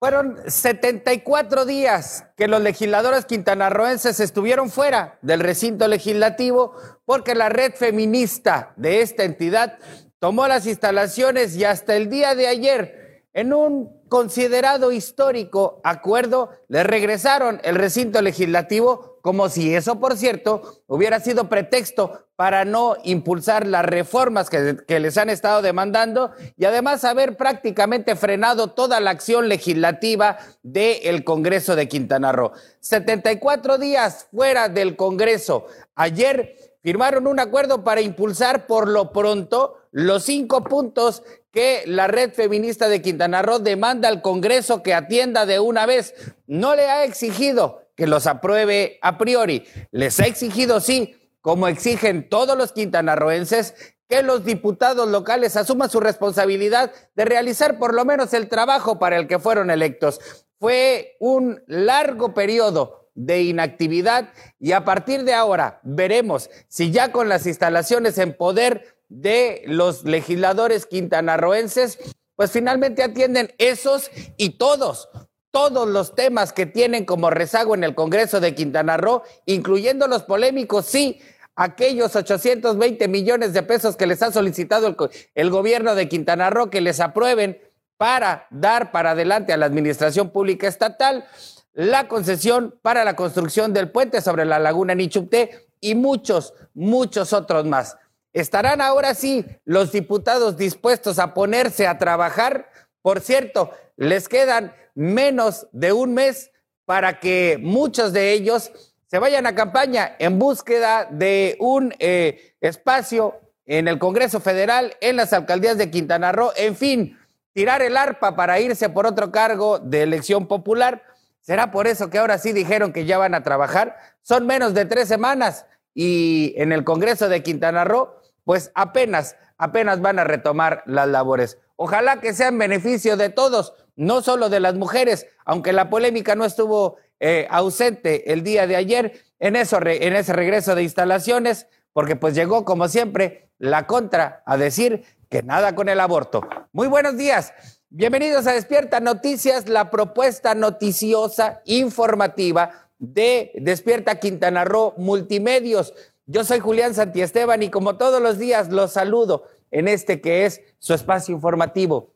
Fueron 74 días que los legisladores quintanarroenses estuvieron fuera del recinto legislativo porque la red feminista de esta entidad tomó las instalaciones y hasta el día de ayer, en un considerado histórico acuerdo, le regresaron el recinto legislativo como si eso, por cierto, hubiera sido pretexto para no impulsar las reformas que, les han estado demandando y además haber prácticamente frenado toda la acción legislativa del Congreso de Quintana Roo. 74 días fuera del Congreso. Ayer firmaron un acuerdo para impulsar por lo pronto los cinco puntos que la red feminista de Quintana Roo demanda al Congreso que atienda de una vez. No le ha exigido que los apruebe a priori. Les ha exigido, sí, como exigen todos los quintanarroenses, que los diputados locales asuman su responsabilidad de realizar por lo menos el trabajo para el que fueron electos. Fue un largo periodo de inactividad y a partir de ahora veremos si ya con las instalaciones en poder de los legisladores quintanarroenses, pues finalmente atienden esos y todos todos los temas que tienen como rezago en el Congreso de Quintana Roo, incluyendo los polémicos, sí, aquellos 820 millones de pesos que les ha solicitado el, gobierno de Quintana Roo que les aprueben para dar para adelante a la administración pública estatal la concesión para la construcción del puente sobre la laguna Nichupté y muchos, muchos otros más. ¿Estarán ahora sí los diputados dispuestos a ponerse a trabajar? Por cierto, les quedan menos de un mes para que muchos de ellos se vayan a campaña en búsqueda de un eh, espacio en el Congreso Federal, en las alcaldías de Quintana Roo, en fin, tirar el arpa para irse por otro cargo de elección popular. ¿Será por eso que ahora sí dijeron que ya van a trabajar? Son menos de tres semanas y en el Congreso de Quintana Roo, pues apenas, apenas van a retomar las labores. Ojalá que sea en beneficio de todos, no solo de las mujeres, aunque la polémica no estuvo eh, ausente el día de ayer en, eso, en ese regreso de instalaciones, porque pues llegó como siempre la contra a decir que nada con el aborto. Muy buenos días. Bienvenidos a Despierta Noticias, la propuesta noticiosa, informativa de Despierta Quintana Roo Multimedios. Yo soy Julián Santiesteban y como todos los días los saludo en este que es su espacio informativo.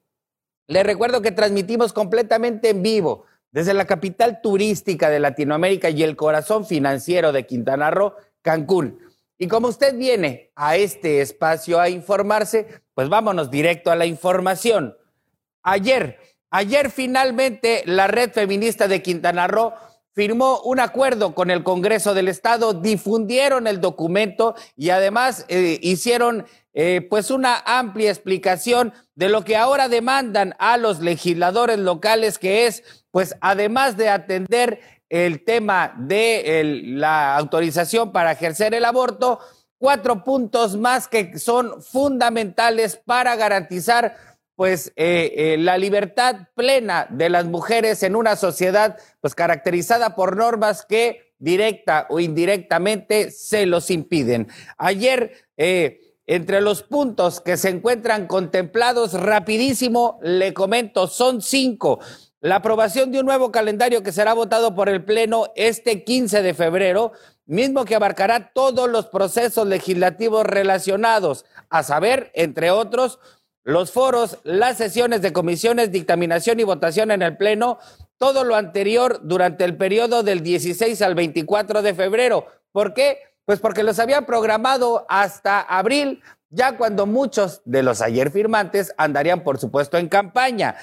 Les recuerdo que transmitimos completamente en vivo desde la capital turística de Latinoamérica y el corazón financiero de Quintana Roo, Cancún. Y como usted viene a este espacio a informarse, pues vámonos directo a la información. Ayer, ayer finalmente la red feminista de Quintana Roo firmó un acuerdo con el Congreso del Estado, difundieron el documento y además eh, hicieron eh, pues una amplia explicación de lo que ahora demandan a los legisladores locales, que es, pues, además de atender el tema de la autorización para ejercer el aborto, cuatro puntos más que son fundamentales para garantizar pues eh, eh, la libertad plena de las mujeres en una sociedad pues caracterizada por normas que directa o indirectamente se los impiden. Ayer eh, entre los puntos que se encuentran contemplados, rapidísimo, le comento, son cinco. La aprobación de un nuevo calendario que será votado por el Pleno este 15 de febrero, mismo que abarcará todos los procesos legislativos relacionados, a saber, entre otros, los foros, las sesiones de comisiones, dictaminación y votación en el Pleno, todo lo anterior durante el periodo del 16 al 24 de febrero. ¿Por qué? Pues porque los habían programado hasta abril, ya cuando muchos de los ayer firmantes andarían, por supuesto, en campaña.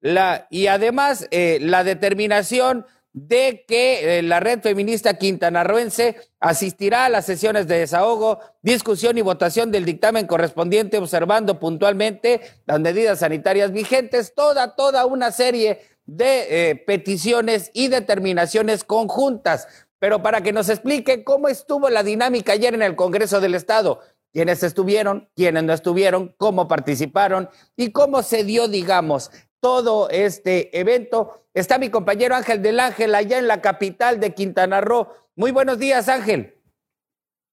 La, y además, eh, la determinación de que eh, la red feminista quintanarroense asistirá a las sesiones de desahogo, discusión y votación del dictamen correspondiente, observando puntualmente las medidas sanitarias vigentes, toda, toda una serie de eh, peticiones y determinaciones conjuntas. Pero para que nos explique cómo estuvo la dinámica ayer en el Congreso del Estado, quiénes estuvieron, quiénes no estuvieron, cómo participaron y cómo se dio, digamos, todo este evento. Está mi compañero Ángel del Ángel allá en la capital de Quintana Roo. Muy buenos días, Ángel.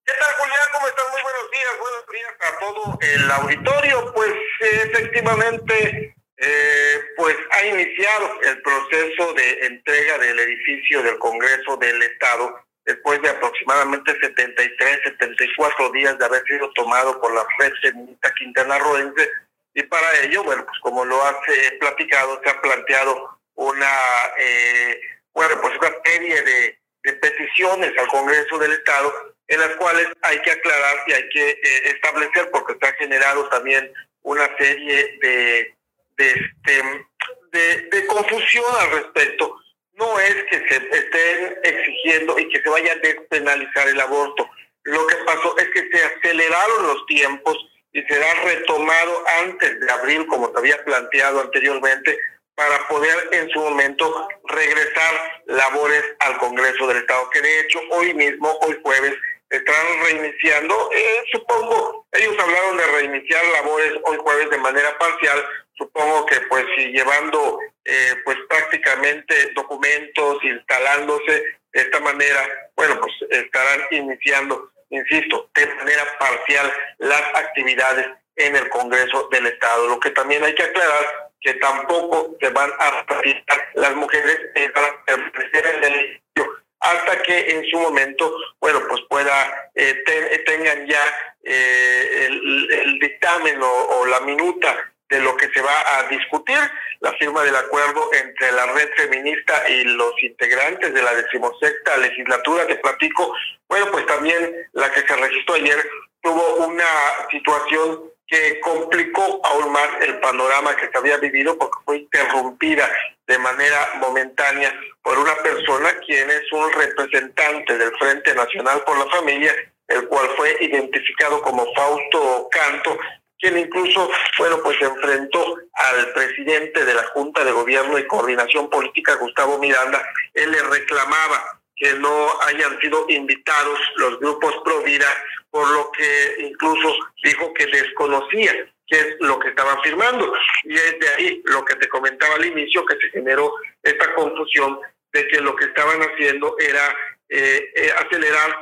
¿Qué tal, Julián? ¿Cómo estás? Muy buenos días. Buenos días a todo el auditorio. Pues efectivamente Eh, pues ha iniciado el proceso de entrega del edificio del Congreso del Estado después de aproximadamente 73, 74 días de haber sido tomado por la red feminista Quintana Roense y para ello, bueno, pues como lo has platicado, se ha planteado una, eh, bueno, pues una serie de, peticiones al Congreso del Estado en las cuales hay que aclarar y hay que eh, establecer, porque se ha generado también una serie de, de, este, de, de confusión al respecto. No es que se estén exigiendo y que se vaya a despenalizar el aborto. Lo que pasó es que se aceleraron los tiempos y será retomado antes de abril, como se había planteado anteriormente, para poder en su momento regresar labores al Congreso del Estado, que de hecho hoy mismo, hoy jueves, están reiniciando, eh, supongo, ellos hablaron de reiniciar labores hoy jueves de manera parcial, supongo que pues si llevando eh, pues prácticamente documentos, instalándose de esta manera, bueno, pues estarán iniciando, insisto, de manera parcial las actividades en el Congreso del Estado. Lo que también hay que aclarar que tampoco se van a ratificar las mujeres que van a permanecer en el edificio hasta que en su momento, bueno, pues pueda, eh, tengan ya eh, el, dictamen o, la minuta de lo que se va a discutir, la firma del acuerdo entre la red feminista y los integrantes de la decimosexta legislatura, te platico, bueno, pues también la que se registró ayer tuvo una situación que complicó aún más el panorama que se había vivido porque fue interrumpida de manera momentánea por una persona quien es un representante del Frente Nacional por la Familia, el cual fue identificado como Fausto Canto, quien incluso, bueno, pues se enfrentó al presidente de la Junta de Gobierno y Coordinación Política, Gustavo Miranda, él le reclamaba que no hayan sido invitados los grupos pro vida, por lo que incluso dijo que desconocía qué es lo que estaban firmando. Y es de ahí lo que te comentaba al inicio, que se generó esta confusión de que lo que estaban haciendo era eh, eh, acelerar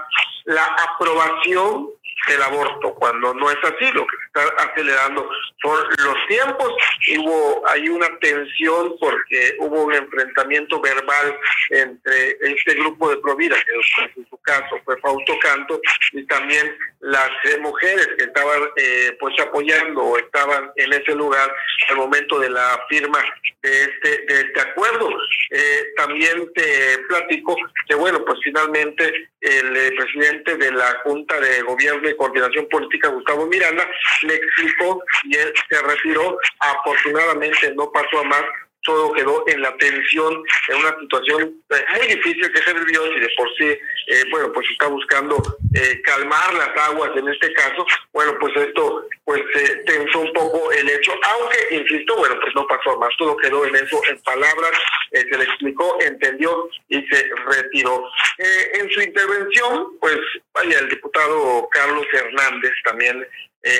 la aprobación del aborto, cuando no es así, lo que se está acelerando son los tiempos. Hubo hay una tensión porque hubo un enfrentamiento verbal entre este grupo de Provida, que en su caso fue Fausto Canto, y también las eh, mujeres que estaban eh, pues apoyando o estaban en ese lugar al momento de la firma de este de este acuerdo. Eh, también te platico que bueno, pues finalmente el presidente de la Junta de Gobierno Coordinación Política, Gustavo Miranda, le explicó y él se retiró. Afortunadamente no pasó a más, todo quedó en la tensión, en una situación eh, muy difícil que se vivió y de por sí, eh, bueno, pues está buscando eh, calmar las aguas en este caso, bueno, pues esto pues tensó un poco el hecho, aunque, insisto, bueno, pues no pasó más, todo quedó en eso, en palabras, se le explicó, entendió y se retiró. en su intervención, pues, vaya, el diputado Carlos Hernández también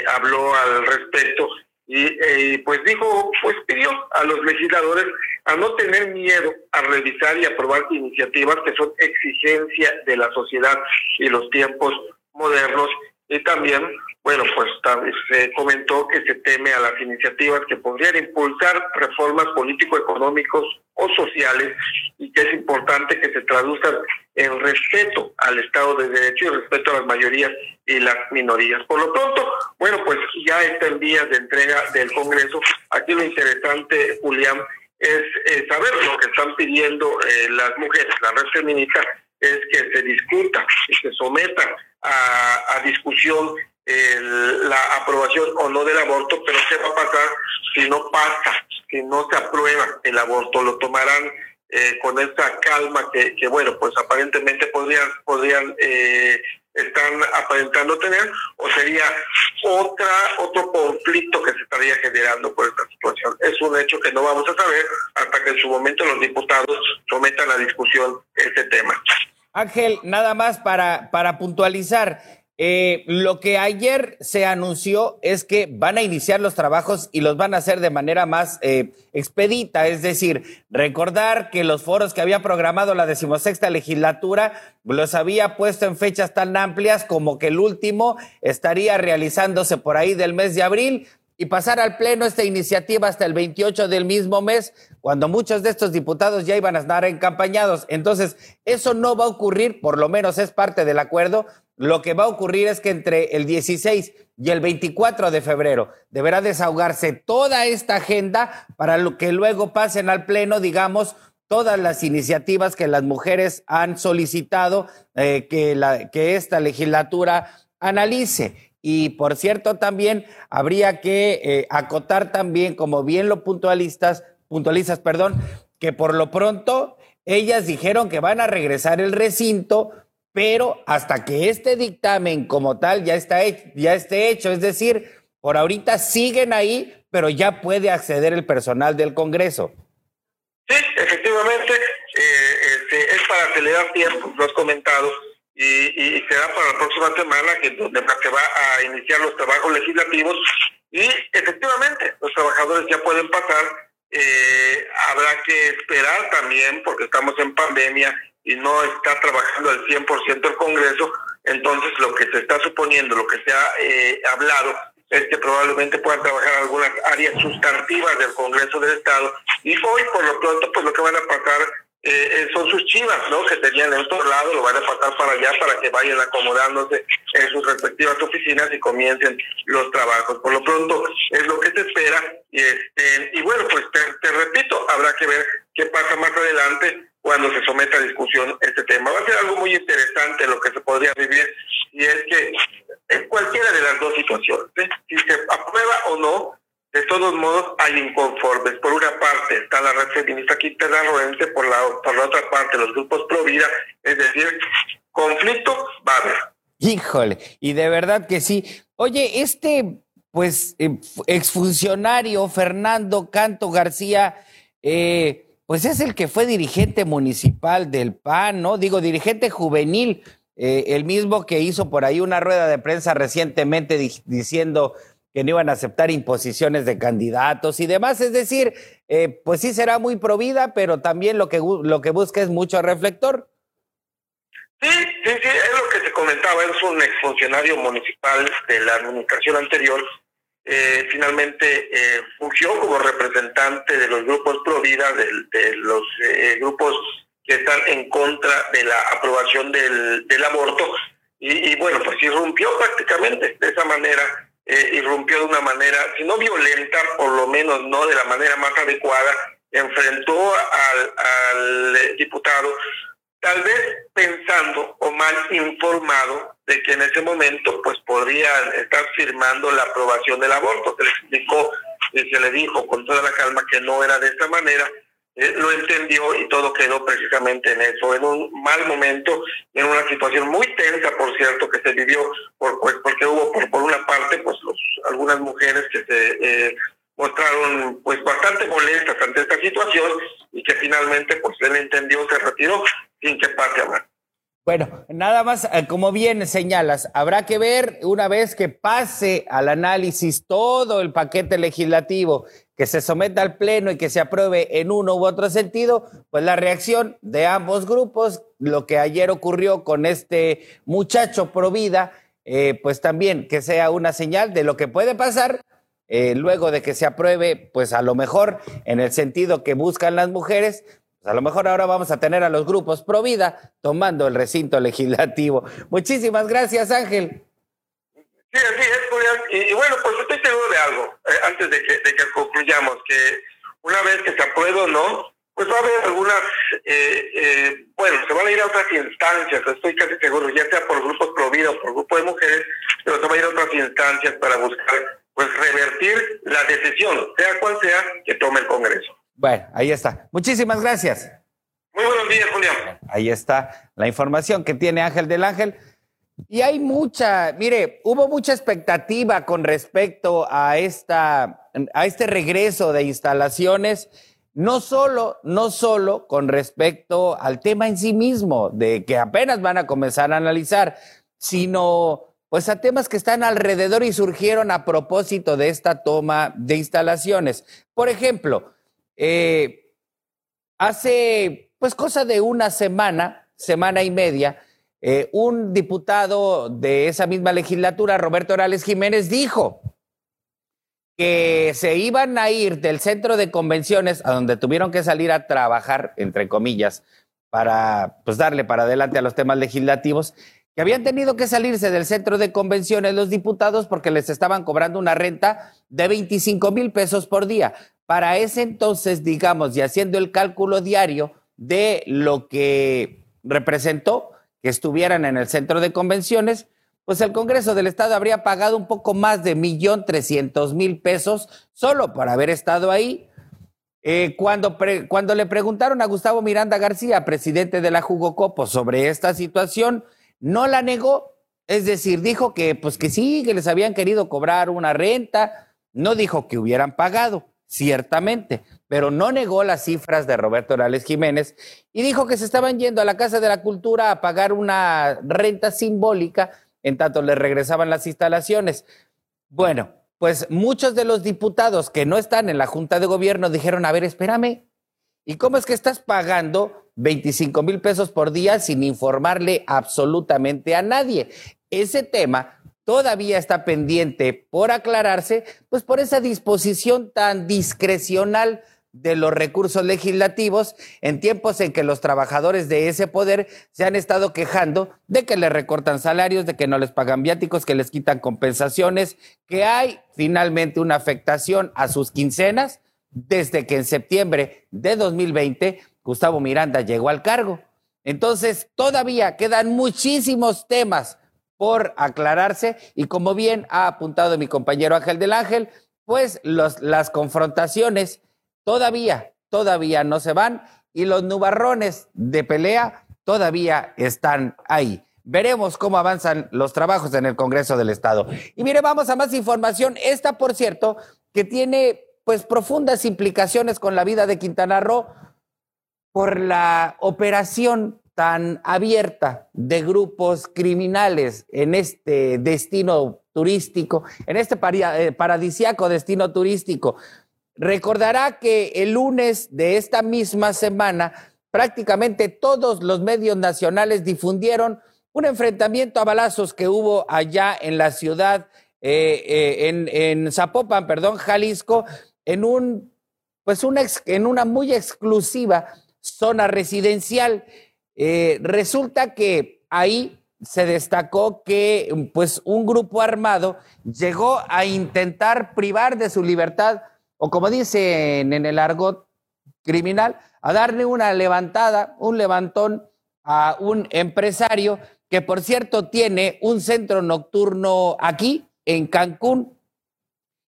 habló al respecto y eh, pues dijo, pues pidió a los legisladores a no tener miedo a revisar y aprobar iniciativas que son exigencia de la sociedad y los tiempos modernos y también, bueno, pues se comentó que se teme a las iniciativas que podrían impulsar reformas político-económicos o sociales y que es importante que se traduzcan en respeto al Estado de Derecho y respeto a las mayorías y las minorías. Por lo pronto, bueno, pues ya está en vías de entrega del Congreso. Aquí lo interesante, Julián, es saber lo que están pidiendo eh, las mujeres, la red feminista, es que se discuta y se someta a, discusión la aprobación o no del aborto, pero ¿qué va a pasar si no pasa, si no se aprueba el aborto? Lo tomarán eh, con esa calma que, que, bueno, pues aparentemente podrían, podrían eh, están aparentando tener, o sería otra otro conflicto que se estaría generando por esta situación. Es un hecho que no vamos a saber hasta que en su momento los diputados sometan a discusión este tema. Ángel, nada más para, para puntualizar. Eh, lo que ayer se anunció es que van a iniciar los trabajos y los van a hacer de manera más eh, expedita, es decir, recordar que los foros que había programado la decimosexta legislatura los había puesto en fechas tan amplias como que el último estaría realizándose por ahí del mes de abril y pasar al Pleno esta iniciativa hasta el 28 del mismo mes, cuando muchos de estos diputados ya iban a estar encampañados. Entonces, eso no va a ocurrir, por lo menos es parte del acuerdo. Lo que va a ocurrir es que entre el 16 y el 24 de febrero deberá desahogarse toda esta agenda para que luego pasen al Pleno, digamos, todas las iniciativas que las mujeres han solicitado eh, que esta legislatura analice. Y por cierto, también habría que eh, acotar también, como bien lo puntualistas, puntualistas, perdón, que por lo pronto ellas dijeron que van a regresar el recinto, pero hasta que este dictamen como tal ya está hecho, ya esté hecho, es decir, por ahorita siguen ahí, pero ya puede acceder el personal del Congreso. Sí, efectivamente, eh, este, es para acelerar tiempo, lo has comentado, y, y, será para la próxima semana que donde se va a iniciar los trabajos legislativos. Y efectivamente los trabajadores ya pueden pasar. Eh, habrá que esperar también porque estamos en pandemia y no está trabajando al 100% el Congreso, entonces lo que se está suponiendo, lo que se ha eh, hablado es que probablemente puedan trabajar algunas áreas sustantivas del Congreso del Estado. Y hoy por lo pronto pues lo que van a pasar eh, eh, son sus chivas, ¿no? Que tenían en otro lado, lo van a pasar para allá para que vayan acomodándose en sus respectivas oficinas y comiencen los trabajos. Por lo pronto es lo que se espera y este y bueno, pues te, repito, habrá que ver qué pasa más adelante cuando se someta a discusión este tema. Va a ser algo muy interesante lo que se podría vivir y es que en cualquiera de las dos situaciones, ¿eh? si se aprueba o no, de todos modos hay inconformes. Por una parte está la red feminista quintanarroense, por la, por la otra parte los grupos pro vida, es decir, conflicto va a haber. Híjole, y de verdad que sí. Oye, este, pues, eh, exfuncionario Fernando Canto García, eh, pues es el que fue dirigente municipal del PAN, ¿no? Digo, dirigente juvenil, eh, el mismo que hizo por ahí una rueda de prensa recientemente diciendo que no iban a aceptar imposiciones de candidatos y demás. Es decir, eh, pues sí será muy provida, pero también lo que, lo que busca es mucho reflector. Sí, sí, sí, es lo que se comentaba, es un exfuncionario municipal de la administración anterior. Eh, finalmente eh, fungió como representante de los grupos pro vida, de, los grupos que están en contra de la aprobación del, del aborto. Y, y bueno, pues irrumpió prácticamente de esa manera eh, irrumpió de una manera, si no violenta, por lo menos no de la manera más adecuada, enfrentó al, al diputado, tal vez pensando o mal informado de que en ese momento pues podrían estar firmando la aprobación del aborto. Se le explicó y se le dijo con toda la calma que no era de esa manera eh, lo entendió y todo quedó precisamente en eso, en un mal momento, en una situación muy tensa, por cierto, que se vivió, pues, porque hubo por, por una parte, pues los, algunas mujeres que se eh, mostraron pues bastante molestas ante esta situación y que finalmente pues él entendió, se retiró sin que pase a más. Bueno, nada más, eh, como bien señalas, habrá que ver una vez que pase al análisis todo el paquete legislativo que se someta al Pleno y que se apruebe en uno u otro sentido, pues la reacción de ambos grupos, lo que ayer ocurrió con este muchacho pro vida, eh, pues también que sea una señal de lo que puede pasar eh, luego de que se apruebe, pues a lo mejor en el sentido que buscan las mujeres, pues a lo mejor ahora vamos a tener a los grupos pro vida tomando el recinto legislativo. Muchísimas gracias, Ángel. Sí, así es, Julián. Y, bueno, pues estoy seguro de algo, eh, antes de que, de que concluyamos, que una vez que se apruebe o no, pues va a haber algunas, eh, eh, bueno, se van a ir a otras instancias, estoy casi seguro, ya sea por grupos pro vida o por grupo de mujeres, pero se van a ir a otras instancias para buscar, pues, revertir la decisión, sea cual sea, que tome el Congreso. Bueno, ahí está. Muchísimas gracias. Muy buenos días, Julián. Ahí está la información que tiene Ángel del Ángel. Y hay mucha, mire, hubo mucha expectativa con respecto a, esta, a este regreso de instalaciones, no solo, no solo con respecto al tema en sí mismo, de que apenas van a comenzar a analizar, sino pues a temas que están alrededor y surgieron a propósito de esta toma de instalaciones. Por ejemplo, eh, hace pues cosa de una semana, semana y media, eh, un diputado de esa misma legislatura, Roberto Orales Jiménez, dijo que se iban a ir del centro de convenciones a donde tuvieron que salir a trabajar, entre comillas, para pues darle para adelante a los temas legislativos, que habían tenido que salirse del centro de convenciones los diputados porque les estaban cobrando una renta de 25 mil pesos por día. Para ese entonces, digamos, y haciendo el cálculo diario de lo que representó que estuvieran en el centro de convenciones, pues el Congreso del Estado habría pagado un poco más de millón trescientos mil pesos solo por haber estado ahí. Eh, cuando, cuando le preguntaron a Gustavo Miranda García, presidente de la Jugocopo, sobre esta situación, no la negó, es decir, dijo que pues que sí, que les habían querido cobrar una renta, no dijo que hubieran pagado, ciertamente, pero no negó las cifras de Roberto Orales Jiménez y dijo que se estaban yendo a la Casa de la Cultura a pagar una renta simbólica en tanto le regresaban las instalaciones. Bueno, pues muchos de los diputados que no están en la Junta de Gobierno dijeron, a ver, espérame, ¿y cómo es que estás pagando 25 mil pesos por día sin informarle absolutamente a nadie? Ese tema todavía está pendiente por aclararse, pues por esa disposición tan discrecional de los recursos legislativos en tiempos en que los trabajadores de ese poder se han estado quejando de que les recortan salarios, de que no les pagan viáticos, que les quitan compensaciones, que hay finalmente una afectación a sus quincenas desde que en septiembre de 2020 Gustavo Miranda llegó al cargo. Entonces, todavía quedan muchísimos temas por aclararse y como bien ha apuntado mi compañero Ángel del Ángel, pues las confrontaciones todavía, todavía no se van y los nubarrones de pelea todavía están ahí. Veremos cómo avanzan los trabajos en el Congreso del Estado. Y mire, vamos a más información. Esta, por cierto, que tiene pues profundas implicaciones con la vida de Quintana Roo por la operación tan abierta de grupos criminales en este destino turístico, en este eh, paradisiaco destino turístico. Recordará que el lunes de esta misma semana, prácticamente todos los medios nacionales difundieron un enfrentamiento a balazos que hubo allá en la ciudad, eh, eh, en, Zapopan, perdón, Jalisco, en un, pues una, en una muy exclusiva zona residencial. Eh, resulta que ahí se destacó que pues un grupo armado llegó a intentar privar de su libertad o como dicen en el argot criminal, a darle una levantada, un levantón a un empresario que por cierto tiene un centro nocturno aquí en Cancún.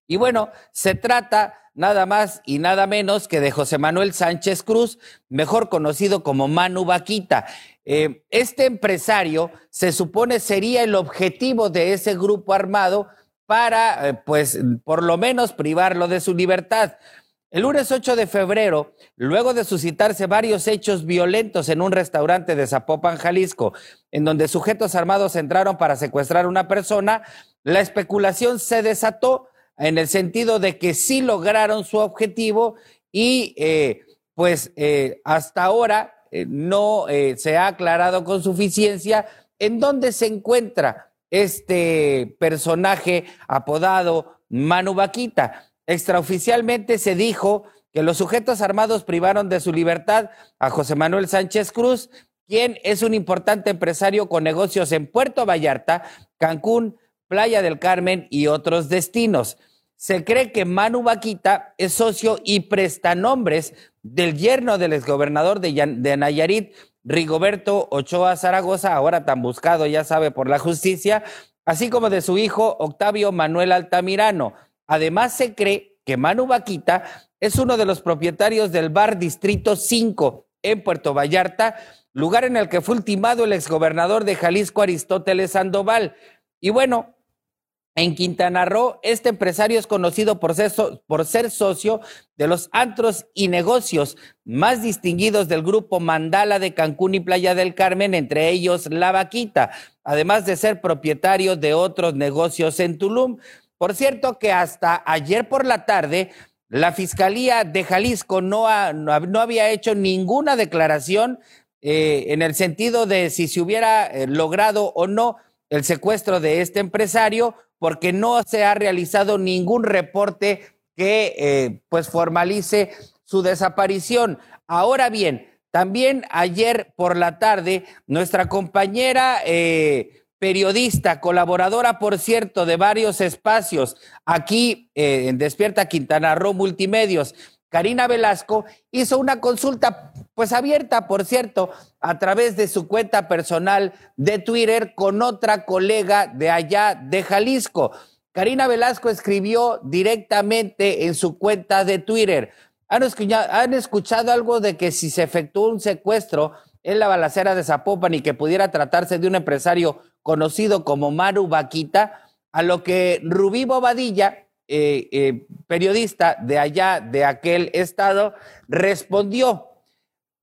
Y bueno, se trata nada más y nada menos que de José Manuel Sánchez Cruz, mejor conocido como Manu Vaquita. Eh, este empresario se supone sería el objetivo de ese grupo armado para, eh, pues, por lo menos privarlo de su libertad. El lunes 8 de febrero, luego de suscitarse varios hechos violentos en un restaurante de Zapopan, Jalisco, en donde sujetos armados entraron para secuestrar a una persona, la especulación se desató en el sentido de que sí lograron su objetivo y eh, pues eh, hasta ahora no se ha aclarado con suficiencia en dónde se encuentra este personaje apodado Manu Vaquita. Extraoficialmente se dijo que los sujetos armados privaron de su libertad a José Manuel Sánchez Cruz, quien es un importante empresario con negocios en Puerto Vallarta, Cancún, Playa del Carmen y otros destinos. Se cree que Manu Vaquita es socio y prestanombres del yerno del exgobernador de, de Nayarit, Rigoberto Ochoa Zaragoza, ahora tan buscado, ya sabe, por la justicia, así como de su hijo Octavio Manuel Altamirano. Además, se cree que Manu Vaquita es uno de los propietarios del bar Distrito 5 en Puerto Vallarta, lugar en el que fue ultimado el exgobernador de Jalisco Aristóteles Sandoval. Y bueno, en Quintana Roo, este empresario es conocido por ser, socio de los antros y negocios más distinguidos del grupo Mandala de Cancún y Playa del Carmen, entre ellos La Vaquita, además de ser propietario de otros negocios en Tulum. Por cierto que hasta ayer por la tarde, la Fiscalía de Jalisco no, no, había hecho ninguna declaración eh, en el sentido de si se hubiera eh, logrado o no el secuestro de este empresario porque no se ha realizado ningún reporte que eh, pues formalice su desaparición. Ahora bien, también ayer por la tarde, nuestra compañera eh, periodista, colaboradora, por cierto, de varios espacios aquí eh, en Despierta Quintana Roo Multimedios, Karina Velasco, hizo una consulta, pues abierta, por cierto, a través de su cuenta personal de Twitter con otra colega de allá de Jalisco. Karina Velasco escribió directamente en su cuenta de Twitter. ¿Han escuchado, ¿Han escuchado algo de que si se efectuó un secuestro en la balacera de Zapopan y que pudiera tratarse de un empresario conocido como Maru Vaquita? A lo que Rubí Bobadilla, eh, eh, periodista de allá, de aquel estado, respondió.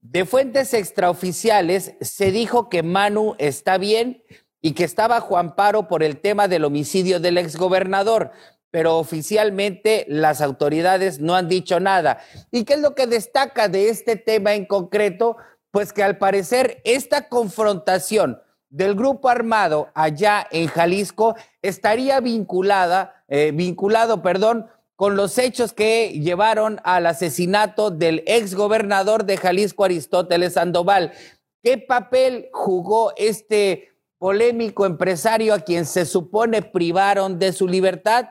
De fuentes extraoficiales se dijo que Manu está bien y que está bajo amparo por el tema del homicidio del exgobernador pero oficialmente las autoridades no han dicho nada. ¿Y qué es lo que destaca de este tema en concreto? Pues que al parecer esta confrontación del grupo armado allá en Jalisco estaría vinculada, eh, vinculado, perdón, con los hechos que llevaron al asesinato del exgobernador de Jalisco, Aristóteles Sandoval. ¿Qué papel jugó este polémico empresario a quien se supone privaron de su libertad?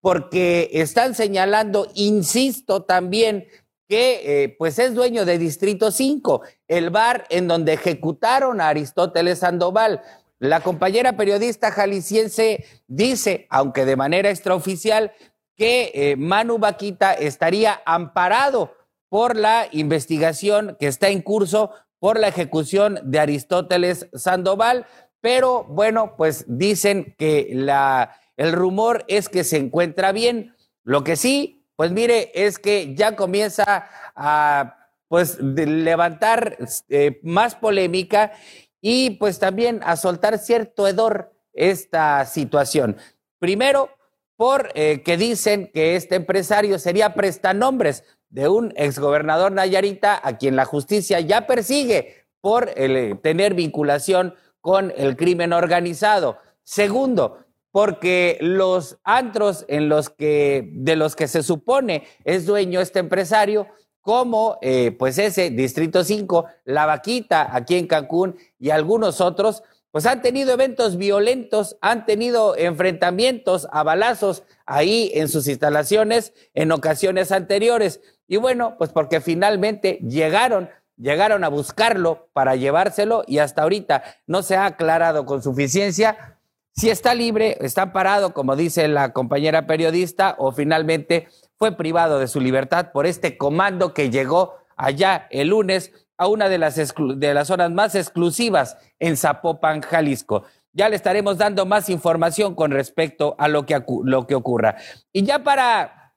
porque están señalando, insisto también, que eh, pues es dueño de Distrito 5, el bar en donde ejecutaron a Aristóteles Sandoval. La compañera periodista jalisciense dice, aunque de manera extraoficial, que eh, Manu Vaquita estaría amparado por la investigación que está en curso por la ejecución de Aristóteles Sandoval, pero bueno, pues dicen que la el rumor es que se encuentra bien. Lo que sí, pues mire, es que ya comienza a pues levantar eh, más polémica y pues también a soltar cierto hedor esta situación. Primero, por eh, que dicen que este empresario sería prestanombres de un exgobernador Nayarita a quien la justicia ya persigue por eh, tener vinculación con el crimen organizado. Segundo, porque los antros en los que, de los que se supone es dueño este empresario, como eh, pues ese Distrito 5, La Vaquita aquí en Cancún y algunos otros, pues han tenido eventos violentos, han tenido enfrentamientos a balazos ahí en sus instalaciones en ocasiones anteriores. Y bueno, pues porque finalmente llegaron, llegaron a buscarlo para llevárselo y hasta ahorita no se ha aclarado con suficiencia si está libre, está parado, como dice la compañera periodista, o finalmente fue privado de su libertad por este comando que llegó allá el lunes a una de las, de las zonas más exclusivas en Zapopan, Jalisco. Ya le estaremos dando más información con respecto a lo que, lo que ocurra. Y ya para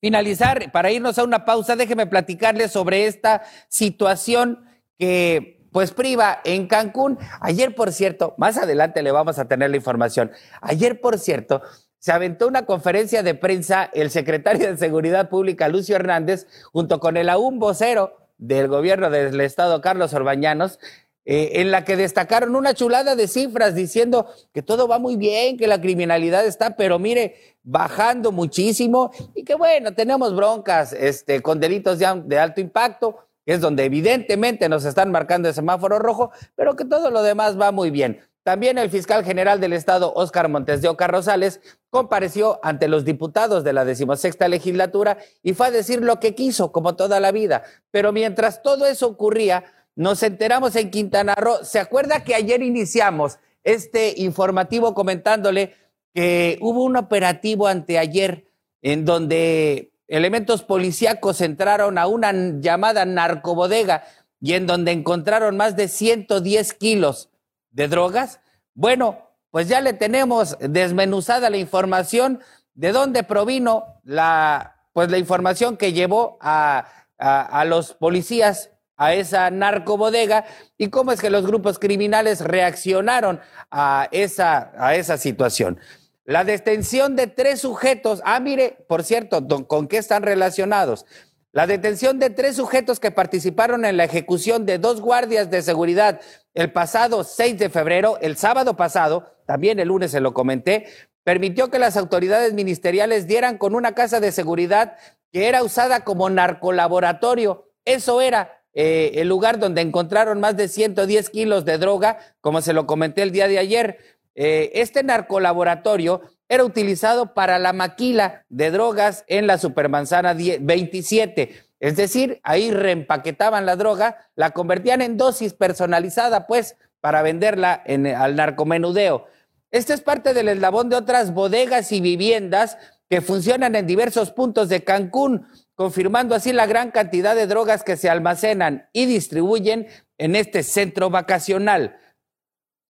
finalizar, para irnos a una pausa, déjeme platicarles sobre esta situación que pues priva en Cancún. Ayer, por cierto, más adelante le vamos a tener la información. Ayer, por cierto, se aventó una conferencia de prensa el secretario de Seguridad Pública, Lucio Hernández, junto con el aún vocero del gobierno del estado, Carlos Orbañanos, eh, en la que destacaron una chulada de cifras diciendo que todo va muy bien, que la criminalidad está, pero mire, bajando muchísimo y que bueno, tenemos broncas este, con delitos de alto impacto, que es donde evidentemente nos están marcando el semáforo rojo, pero que todo lo demás va muy bien. También el fiscal general del Estado, Óscar Montes de Oca Rosales, compareció ante los diputados de la decimosexta legislatura y fue a decir lo que quiso, como toda la vida. Pero mientras todo eso ocurría, nos enteramos en Quintana Roo. ¿Se acuerda que ayer iniciamos este informativo comentándole que hubo un operativo anteayer en donde elementos policíacos entraron a una llamada narcobodega y en donde encontraron más de 110 kilos de drogas. Bueno, pues ya le tenemos desmenuzada la información de dónde provino la, pues la información que llevó a, a los policías a esa narcobodega y cómo es que los grupos criminales reaccionaron a esa, a esa situación. La detención de tres sujetos, ah, mire, por cierto, ¿con qué están relacionados? La detención de tres sujetos que participaron en la ejecución de dos guardias de seguridad el pasado 6 de febrero, el sábado pasado, también el lunes se lo comenté, permitió que las autoridades ministeriales dieran con una casa de seguridad que era usada como narcolaboratorio. Eso era eh, el lugar donde encontraron más de 110 kilos de droga, como se lo comenté el día de ayer. Eh, este narcolaboratorio era utilizado para la maquila de drogas en la Supermanzana 27. Es decir, ahí reempaquetaban la droga, la convertían en dosis personalizada, pues, para venderla en, al narcomenudeo. Este es parte del eslabón de otras bodegas y viviendas que funcionan en diversos puntos de Cancún, confirmando así la gran cantidad de drogas que se almacenan y distribuyen en este centro vacacional.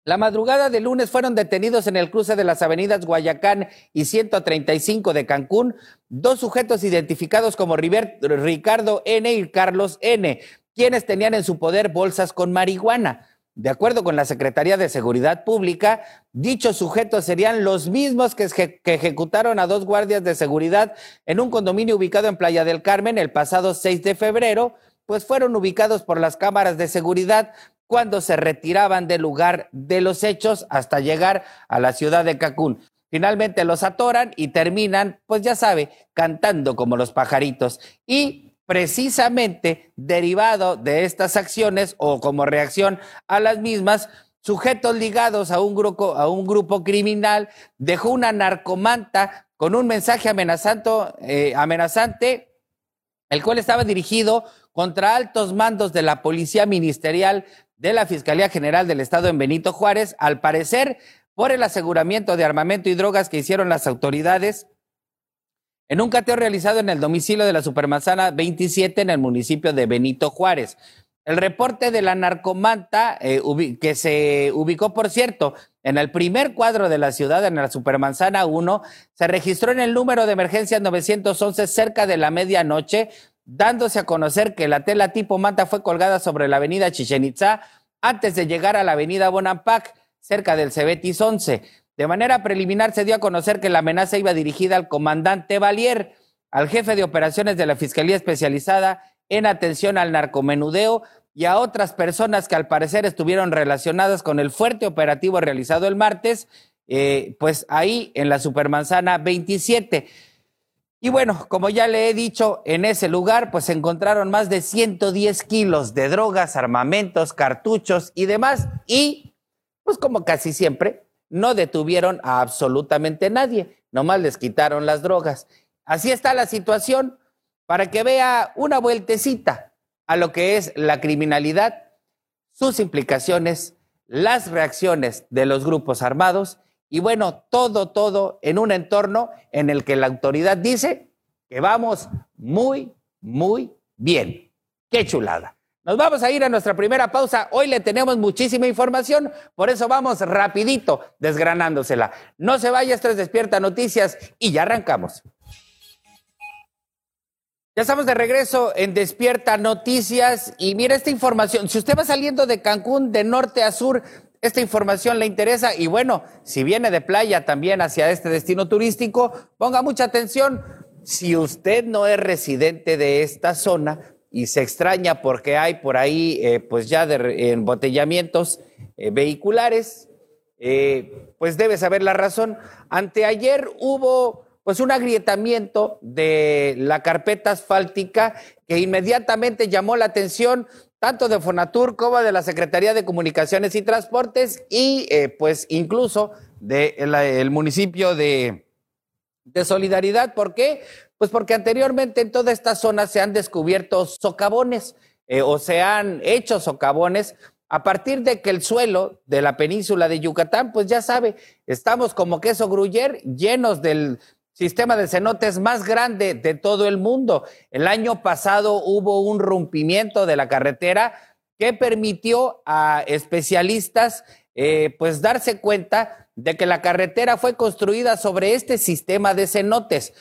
La madrugada de lunes fueron detenidos en el cruce de las avenidas Guayacán y 135 de Cancún dos sujetos identificados como Ricardo N y Carlos N, quienes tenían en su poder bolsas con marihuana. De acuerdo con la Secretaría de Seguridad Pública, dichos sujetos serían los mismos que, que, ejecutaron a dos guardias de seguridad en un condominio ubicado en Playa del Carmen el pasado 6 de febrero, pues fueron ubicados por las cámaras de seguridad cuando se retiraban del lugar de los hechos hasta llegar a la ciudad de Cancún. Finalmente los atoran y terminan, pues ya sabe, cantando como los pajaritos. Y precisamente derivado de estas acciones o como reacción a las mismas, sujetos ligados a un grupo, a un grupo criminal dejó una narcomanta con un mensaje eh, amenazante, el cual estaba dirigido contra altos mandos de la Policía Ministerial de la Fiscalía General del Estado en Benito Juárez, al parecer por el aseguramiento de armamento y drogas que hicieron las autoridades en un cateo realizado en el domicilio de la Supermanzana 27 en el municipio de Benito Juárez. El reporte de la narcomanta, eh, que se ubicó, por cierto, en el primer cuadro de la ciudad, en la Supermanzana 1, se registró en el número de emergencia 911 cerca de la medianoche, dándose a conocer que la tela tipo manta fue colgada sobre la avenida Chichen Itza antes de llegar a la avenida Bonampak, cerca del Cebetis 11. De manera preliminar se dio a conocer que la amenaza iba dirigida al comandante Valier, al jefe de operaciones de la Fiscalía Especializada en atención al narcomenudeo y a otras personas que al parecer estuvieron relacionadas con el fuerte operativo realizado el martes, eh, pues ahí en la Supermanzana 27. Y bueno, como ya le he dicho, en ese lugar pues encontraron más de 110 kilos de drogas, armamentos, cartuchos y demás. Y pues como casi siempre, no detuvieron a absolutamente nadie, nomás les quitaron las drogas. Así está la situación para que vea una vueltecita a lo que es la criminalidad, sus implicaciones, las reacciones de los grupos armados y bueno, todo, todo en un entorno en el que la autoridad dice que vamos muy, muy bien. Qué chulada. Nos vamos a ir a nuestra primera pausa. Hoy le tenemos muchísima información, por eso vamos rapidito desgranándosela. No se vaya, esto es Despierta Noticias y ya arrancamos. Ya estamos de regreso en Despierta Noticias y mira esta información. Si usted va saliendo de Cancún de norte a sur, esta información le interesa y bueno, si viene de playa también hacia este destino turístico, ponga mucha atención. Si usted no es residente de esta zona y se extraña porque hay por ahí eh, pues ya de embotellamientos eh, vehiculares, eh, pues debe saber la razón. Anteayer hubo pues un agrietamiento de la carpeta asfáltica que inmediatamente llamó la atención tanto de Fonatur como de la Secretaría de Comunicaciones y Transportes y eh, pues incluso del de el municipio de, de Solidaridad. ¿Por qué? Pues porque anteriormente en toda esta zona se han descubierto socavones eh, o se han hecho socavones a partir de que el suelo de la península de Yucatán, pues ya sabe, estamos como queso gruyer llenos del sistema de cenotes más grande de todo el mundo. El año pasado hubo un rompimiento de la carretera que permitió a especialistas eh, pues darse cuenta de que la carretera fue construida sobre este sistema de cenotes.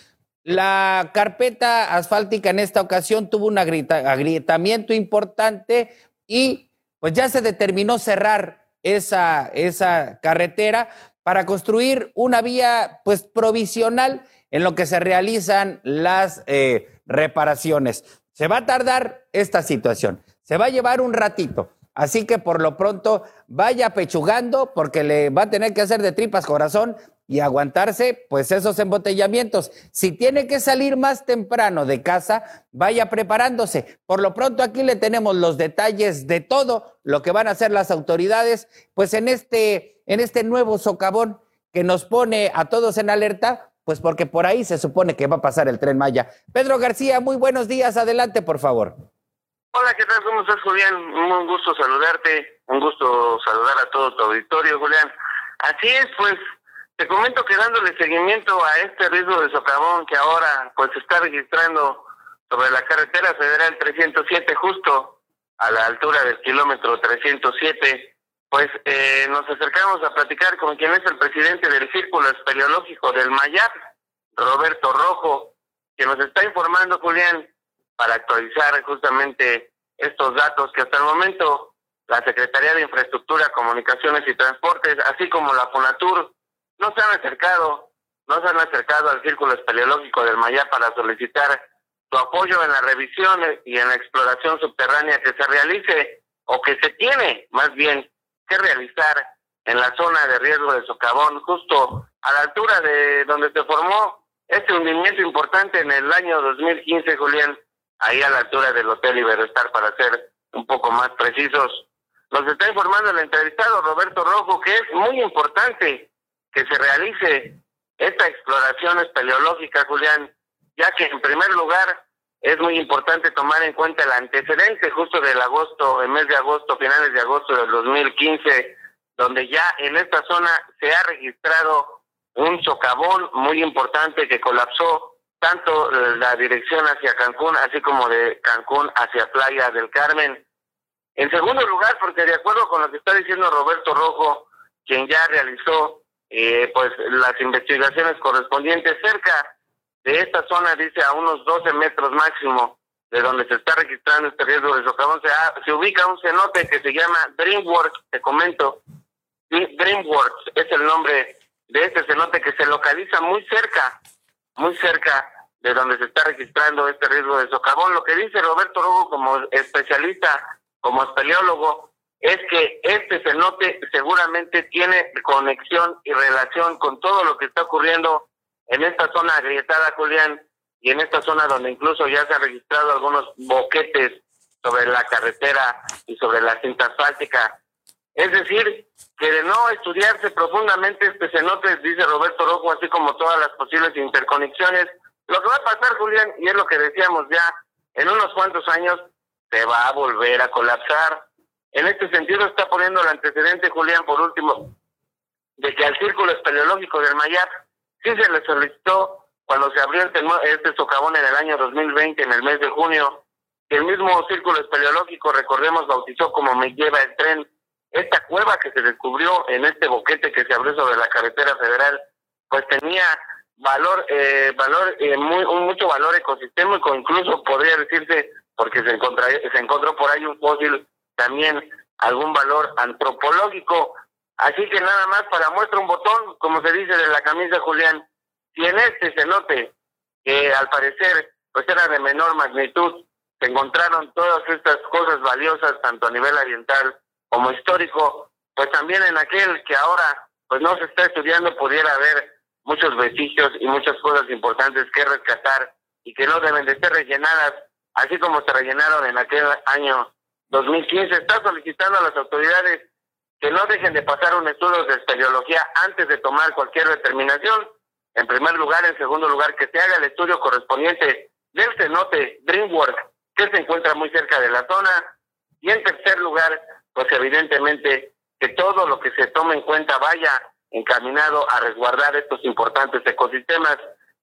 La carpeta asfáltica en esta ocasión tuvo un agrietamiento importante y pues ya se determinó cerrar esa, esa carretera para construir una vía pues provisional en lo que se realizan las eh, reparaciones. Se va a tardar esta situación, se va a llevar un ratito. Así que por lo pronto vaya pechugando porque le va a tener que hacer de tripas corazón y aguantarse pues esos embotellamientos. Si tiene que salir más temprano de casa, vaya preparándose. Por lo pronto aquí le tenemos los detalles de todo lo que van a hacer las autoridades pues en este en este nuevo socavón que nos pone a todos en alerta, pues porque por ahí se supone que va a pasar el tren Maya. Pedro García, muy buenos días, adelante por favor. Hola, ¿qué tal? ¿Cómo estás, Julián? Un gusto saludarte, un gusto saludar a todo tu auditorio, Julián. Así es, pues te comento que dándole seguimiento a este riesgo de socavón que ahora pues se está registrando sobre la carretera federal 307 justo a la altura del kilómetro 307, pues eh, nos acercamos a platicar con quien es el presidente del Círculo Espeleológico del Mayap, Roberto Rojo, que nos está informando, Julián, para actualizar justamente estos datos que hasta el momento la Secretaría de Infraestructura, Comunicaciones y Transportes, así como la FONATUR, no se han acercado, no se han acercado al Círculo Espeleológico del Mayá para solicitar su apoyo en la revisión y en la exploración subterránea que se realice o que se tiene más bien que realizar en la zona de riesgo de socavón, justo a la altura de donde se formó este hundimiento importante en el año 2015, Julián, ahí a la altura del Hotel Iberestar, para ser un poco más precisos. Nos está informando el entrevistado Roberto Rojo que es muy importante que se realice esta exploración espeleológica, Julián, ya que en primer lugar es muy importante tomar en cuenta el antecedente justo del agosto, el mes de agosto, finales de agosto del 2015, donde ya en esta zona se ha registrado un socavón muy importante que colapsó tanto la dirección hacia Cancún, así como de Cancún hacia Playa del Carmen. En segundo lugar, porque de acuerdo con lo que está diciendo Roberto Rojo, quien ya realizó eh, pues las investigaciones correspondientes cerca de esta zona, dice a unos 12 metros máximo de donde se está registrando este riesgo de socavón, se, se ubica un cenote que se llama DreamWorks, te comento. DreamWorks es el nombre de este cenote que se localiza muy cerca muy cerca de donde se está registrando este riesgo de socavón. Lo que dice Roberto Rogo como especialista, como espeleólogo, es que este cenote seguramente tiene conexión y relación con todo lo que está ocurriendo en esta zona agrietada, Julián, y en esta zona donde incluso ya se han registrado algunos boquetes sobre la carretera y sobre la cinta asfáltica. Es decir, que de no estudiarse profundamente este cenote, dice Roberto Rojo, así como todas las posibles interconexiones, lo que va a pasar, Julián, y es lo que decíamos ya, en unos cuantos años se va a volver a colapsar. En este sentido está poniendo el antecedente, Julián, por último, de que al círculo espeleológico del Mayap sí se le solicitó cuando se abrió este, este socavón en el año 2020, en el mes de junio, que el mismo círculo espeleológico, recordemos, bautizó como Me Lleva el Tren, esta cueva que se descubrió en este boquete que se abrió sobre la carretera federal, pues tenía valor, eh, valor eh, muy, un mucho valor ecosistémico, incluso podría decirse, porque se, se encontró por ahí un fósil, también algún valor antropológico. Así que nada más para muestra un botón, como se dice de la camisa Julián, si en este se note que al parecer pues era de menor magnitud, se encontraron todas estas cosas valiosas, tanto a nivel ambiental como histórico, pues también en aquel que ahora pues no se está estudiando pudiera haber muchos vestigios y muchas cosas importantes que rescatar y que no deben de ser rellenadas, así como se rellenaron en aquel año 2015. Está solicitando a las autoridades que no dejen de pasar un estudio de espeleología antes de tomar cualquier determinación. En primer lugar, en segundo lugar, que se haga el estudio correspondiente del cenote DreamWorks, que se encuentra muy cerca de la zona. Y en tercer lugar, pues evidentemente que todo lo que se tome en cuenta vaya encaminado a resguardar estos importantes ecosistemas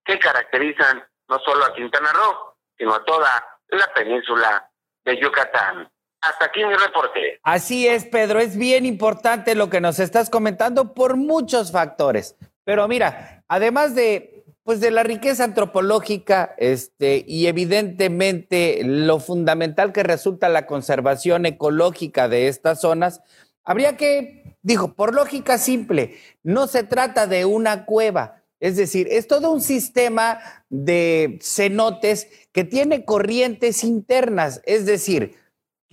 que caracterizan no solo a Quintana Roo, sino a toda la península de Yucatán. Hasta aquí mi reporte. Así es, Pedro, es bien importante lo que nos estás comentando por muchos factores. Pero mira, además de pues de la riqueza antropológica este, y evidentemente lo fundamental que resulta la conservación ecológica de estas zonas, habría que, dijo, por lógica simple, no se trata de una cueva, es decir, es todo un sistema de cenotes que tiene corrientes internas, es decir,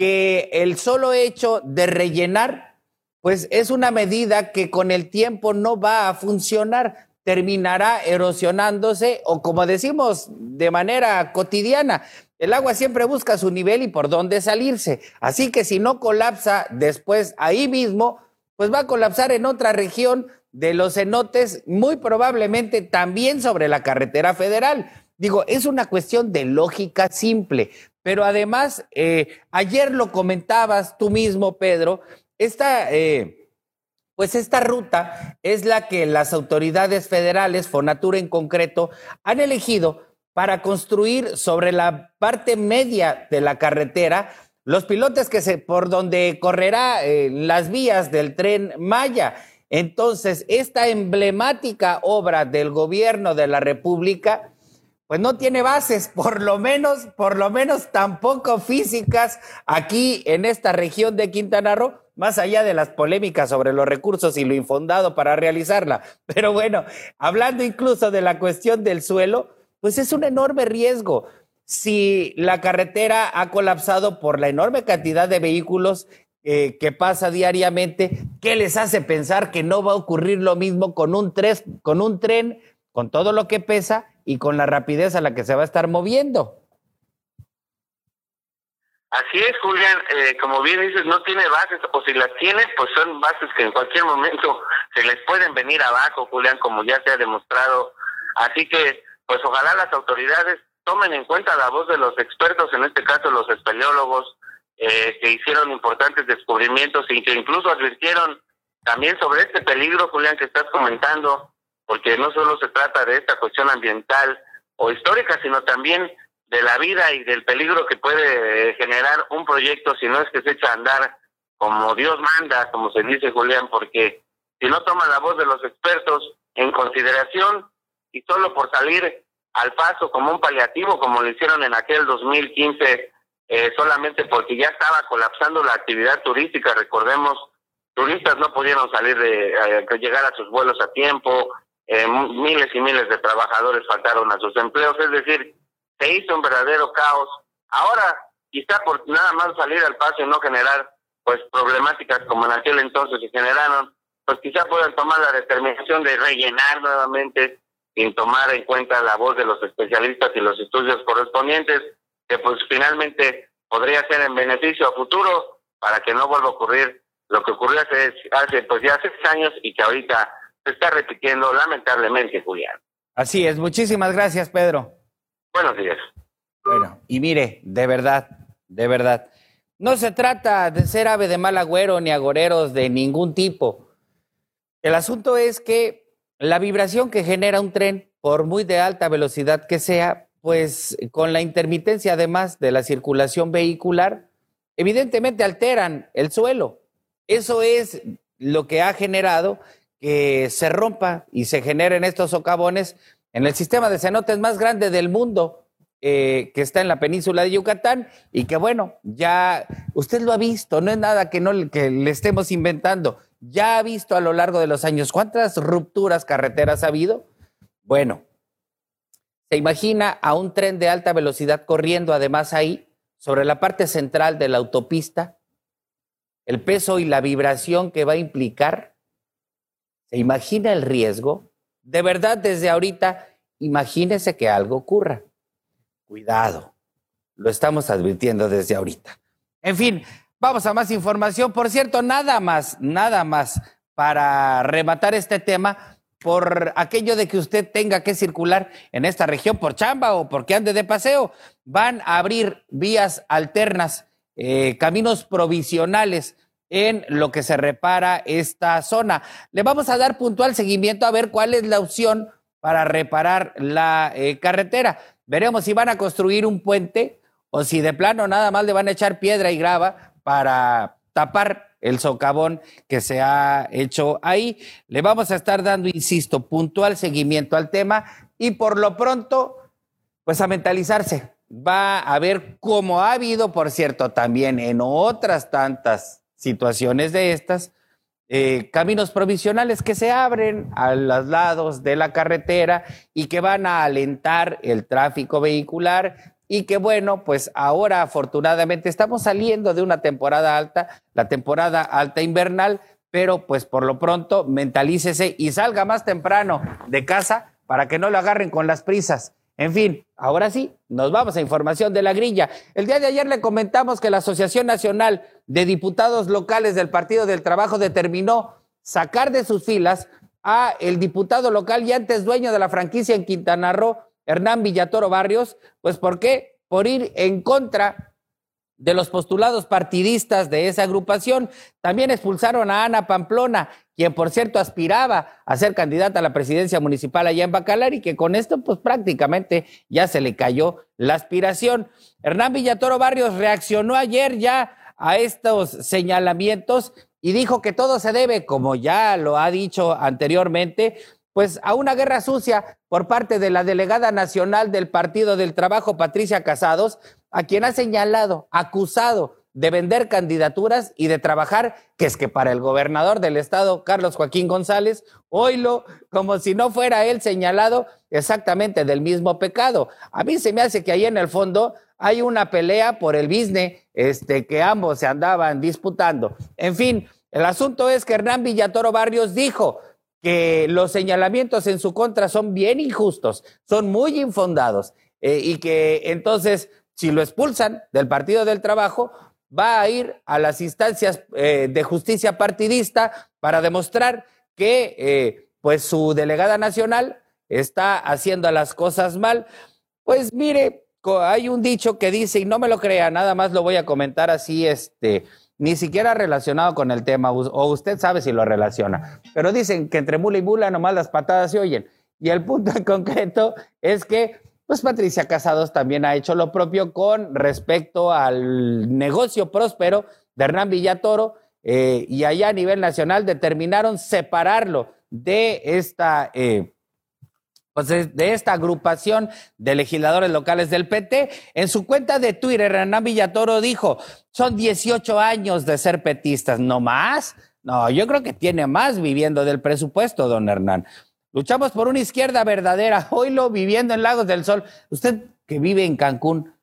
que el solo hecho de rellenar pues es una medida que con el tiempo no va a funcionar, terminará erosionándose o como decimos de manera cotidiana, el agua siempre busca su nivel y por dónde salirse. Así que si no colapsa después ahí mismo, pues va a colapsar en otra región de los cenotes, muy probablemente también sobre la carretera federal. Digo, es una cuestión de lógica simple, pero además, eh, ayer lo comentabas tú mismo, Pedro, esta, eh, pues esta ruta es la que las autoridades federales, Fonatura en concreto, han elegido para construir sobre la parte media de la carretera los pilotes que por donde correrá eh, las vías del tren Maya. Entonces, esta emblemática obra del gobierno de la República pues no tiene bases, por lo menos, por lo menos tampoco físicas aquí en esta región de Quintana Roo, más allá de las polémicas sobre los recursos y lo infundado para realizarla. Pero bueno, hablando incluso de la cuestión del suelo, pues es un enorme riesgo. Si la carretera ha colapsado por la enorme cantidad de vehículos eh, que pasa diariamente, ¿qué les hace pensar que no va a ocurrir lo mismo con un, con un tren, con todo lo que pesa y con la rapidez a la que se va a estar moviendo. Así es, Julián. Eh, como bien dices, no tiene bases, o si las tiene, pues son bases que en cualquier momento se les pueden venir abajo, Julián, como ya se ha demostrado. Así que, pues ojalá las autoridades tomen en cuenta la voz de los expertos, en este caso los espeleólogos, eh, que hicieron importantes descubrimientos y que incluso advirtieron también sobre este peligro, Julián, que estás comentando, porque no solo se trata de esta cuestión ambiental o histórica, sino también de la vida y del peligro que puede generar un proyecto si no es que se echa a andar como Dios manda, como se dice Julián, porque si no toma la voz de los expertos en consideración y solo por salir al paso como un paliativo, como lo hicieron en aquel 2015, eh, solamente porque ya estaba colapsando la actividad turística, recordemos, turistas no pudieron salir de eh, llegar a sus vuelos a tiempo, eh, miles y miles de trabajadores faltaron a sus empleos, es decir, se hizo un verdadero caos. Ahora, quizá por nada más salir al paso y no generar pues problemáticas como en aquel entonces se generaron, pues quizá puedan tomar la determinación de rellenar nuevamente sin tomar en cuenta la voz de los especialistas y los estudios correspondientes, que pues finalmente podría ser en beneficio a futuro para que no vuelva a ocurrir lo que ocurrió hace, hace pues ya seis años y que ahorita se está repitiendo lamentablemente, Julián. Así es, muchísimas gracias, Pedro. Buenos días. Bueno, y mire, de verdad, de verdad, no se trata de ser ave de mal agüero ni agoreros de ningún tipo. El asunto es que la vibración que genera un tren, por muy de alta velocidad que sea, pues con la intermitencia además de la circulación vehicular, evidentemente alteran el suelo. Eso es lo que ha generado que se rompa y se generen estos socavones en el sistema de cenotes más grande del mundo, eh, que está en la península de Yucatán y que bueno, ya usted lo ha visto, no es nada que, no, que le estemos inventando, ya ha visto a lo largo de los años cuántas rupturas carreteras ha habido. Bueno, se imagina a un tren de alta velocidad corriendo además ahí, sobre la parte central de la autopista, el peso y la vibración que va a implicar ¿Se imagina el riesgo? De verdad, desde ahorita, imagínese que algo ocurra. Cuidado, lo estamos advirtiendo desde ahorita. En fin, vamos a más información. Por cierto, nada más, nada más para rematar este tema por aquello de que usted tenga que circular en esta región por chamba o porque ande de paseo. Van a abrir vías alternas, eh, caminos provisionales en lo que se repara esta zona. Le vamos a dar puntual seguimiento a ver cuál es la opción para reparar la eh, carretera. Veremos si van a construir un puente o si de plano nada más le van a echar piedra y grava para tapar el socavón que se ha hecho ahí. Le vamos a estar dando, insisto, puntual seguimiento al tema y por lo pronto, pues a mentalizarse. Va a ver cómo ha habido, por cierto, también en otras tantas situaciones de estas, eh, caminos provisionales que se abren a los lados de la carretera y que van a alentar el tráfico vehicular y que bueno, pues ahora afortunadamente estamos saliendo de una temporada alta, la temporada alta invernal, pero pues por lo pronto mentalícese y salga más temprano de casa para que no lo agarren con las prisas. En fin, ahora sí, nos vamos a información de la grilla. El día de ayer le comentamos que la Asociación Nacional de Diputados Locales del Partido del Trabajo determinó sacar de sus filas a el diputado local y antes dueño de la franquicia en Quintana Roo, Hernán Villatoro Barrios, pues ¿por qué? Por ir en contra de los postulados partidistas de esa agrupación. También expulsaron a Ana Pamplona, quien por cierto aspiraba a ser candidata a la presidencia municipal allá en Bacalar y que con esto pues prácticamente ya se le cayó la aspiración. Hernán Villatoro Barrios reaccionó ayer ya a estos señalamientos y dijo que todo se debe, como ya lo ha dicho anteriormente, pues a una guerra sucia por parte de la delegada nacional del Partido del Trabajo, Patricia Casados, a quien ha señalado, acusado de vender candidaturas y de trabajar, que es que para el gobernador del estado, Carlos Joaquín González, oílo como si no fuera él señalado exactamente del mismo pecado. A mí se me hace que ahí en el fondo hay una pelea por el business, este, que ambos se andaban disputando. En fin, el asunto es que Hernán Villatoro Barrios dijo que los señalamientos en su contra son bien injustos, son muy infundados, eh, y que entonces si lo expulsan del Partido del Trabajo, va a ir a las instancias eh, de justicia partidista para demostrar que eh, pues su delegada nacional está haciendo las cosas mal. Pues mire, hay un dicho que dice, y no me lo crea, nada más lo voy a comentar así, este, ni siquiera relacionado con el tema, o usted sabe si lo relaciona, pero dicen que entre mula y mula nomás las patadas se oyen. Y el punto en concreto es que pues Patricia Casados también ha hecho lo propio con respecto al negocio próspero de Hernán Villatoro eh, y allá a nivel nacional determinaron separarlo de esta... Eh, pues de esta agrupación de legisladores locales del PT. En su cuenta de Twitter, Hernán Villatoro dijo, son 18 años de ser petistas, ¿no más? No, yo creo que tiene más viviendo del presupuesto, don Hernán. Luchamos por una izquierda verdadera. Hoy viviendo en Lagos del Sol. Usted que vive en Cancún,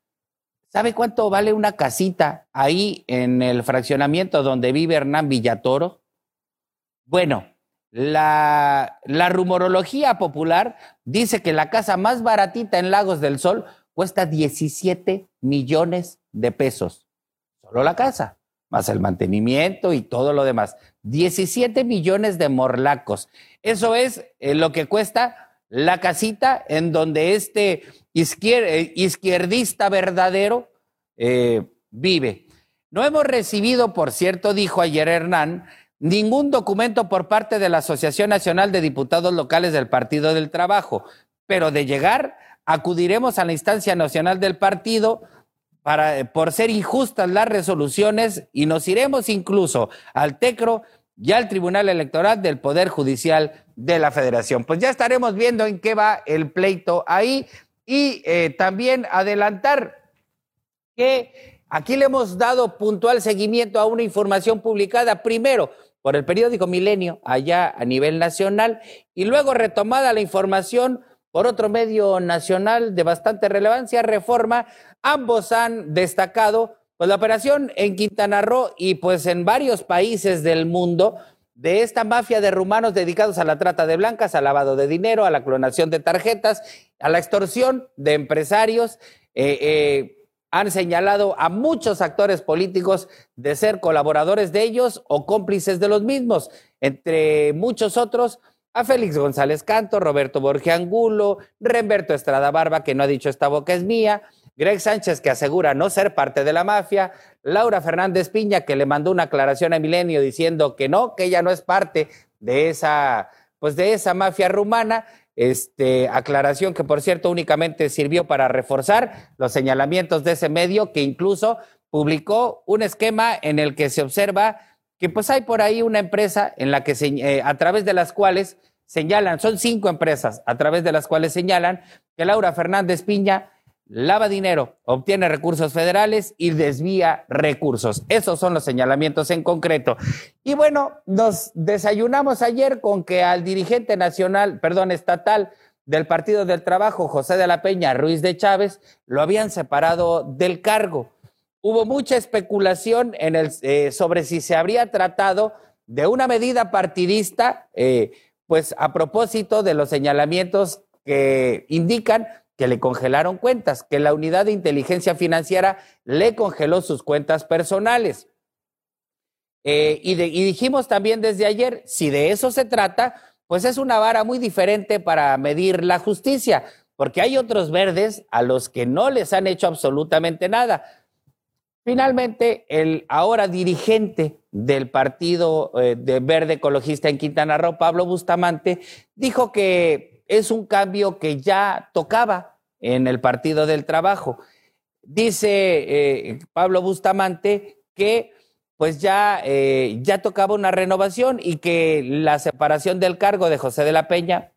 ¿sabe cuánto vale una casita ahí en el fraccionamiento donde vive Hernán Villatoro? Bueno, la, la rumorología popular dice que la casa más baratita en Lagos del Sol cuesta 17 millones de pesos. Solo la casa más el mantenimiento y todo lo demás. 17 millones de morlacos. Eso es eh, lo que cuesta la casita en donde este eh, izquierdista verdadero eh, vive. No hemos recibido, por cierto, dijo ayer Hernán, ningún documento por parte de la Asociación Nacional de Diputados Locales del Partido del Trabajo, pero de llegar, acudiremos a la instancia nacional del partido para, por ser injustas las resoluciones y nos iremos incluso al TECRO y al Tribunal Electoral del Poder Judicial de la Federación. Pues ya estaremos viendo en qué va el pleito ahí y eh, también adelantar que aquí le hemos dado puntual seguimiento a una información publicada primero por el periódico Milenio allá a nivel nacional y luego retomada la información por otro medio nacional de bastante relevancia, Reforma, ambos han destacado pues, la operación en Quintana Roo y pues en varios países del mundo de esta mafia de rumanos dedicados a la trata de blancas, al lavado de dinero, a la clonación de tarjetas, a la extorsión de empresarios. Eh, eh, han señalado a muchos actores políticos de ser colaboradores de ellos o cómplices de los mismos, entre muchos otros a Félix González Canto, Roberto Borge Angulo, Remberto Estrada Barba, que no ha dicho esta boca es mía, Greg Sánchez, que asegura no ser parte de la mafia, Laura Fernández Piña, que le mandó una aclaración a Milenio diciendo que no, que ella no es parte de esa, pues de esa mafia rumana, este, aclaración que por cierto únicamente sirvió para reforzar los señalamientos de ese medio que incluso publicó un esquema en el que se observa que pues hay por ahí una empresa en la que se, eh, a través de las cuales señalan, son cinco empresas a través de las cuales señalan que Laura Fernández Piña lava dinero, obtiene recursos federales y desvía recursos. Esos son los señalamientos en concreto. Y bueno, nos desayunamos ayer con que al dirigente nacional, perdón, estatal del Partido del Trabajo, José de la Peña Ruiz de Chávez, lo habían separado del cargo. Hubo mucha especulación en el, eh, sobre si se habría tratado de una medida partidista, eh, pues a propósito de los señalamientos que indican que le congelaron cuentas, que la unidad de inteligencia financiera le congeló sus cuentas personales. Eh, y, y dijimos también desde ayer, si de eso se trata, pues es una vara muy diferente para medir la justicia, porque hay otros verdes a los que no les han hecho absolutamente nada. Finalmente, el ahora dirigente del Partido eh, de Verde Ecologista en Quintana Roo, Pablo Bustamante, dijo que es un cambio que ya tocaba en el Partido del Trabajo. Dice eh, Pablo Bustamante que pues ya, eh, ya tocaba una renovación y que la separación del cargo de José de la Peña,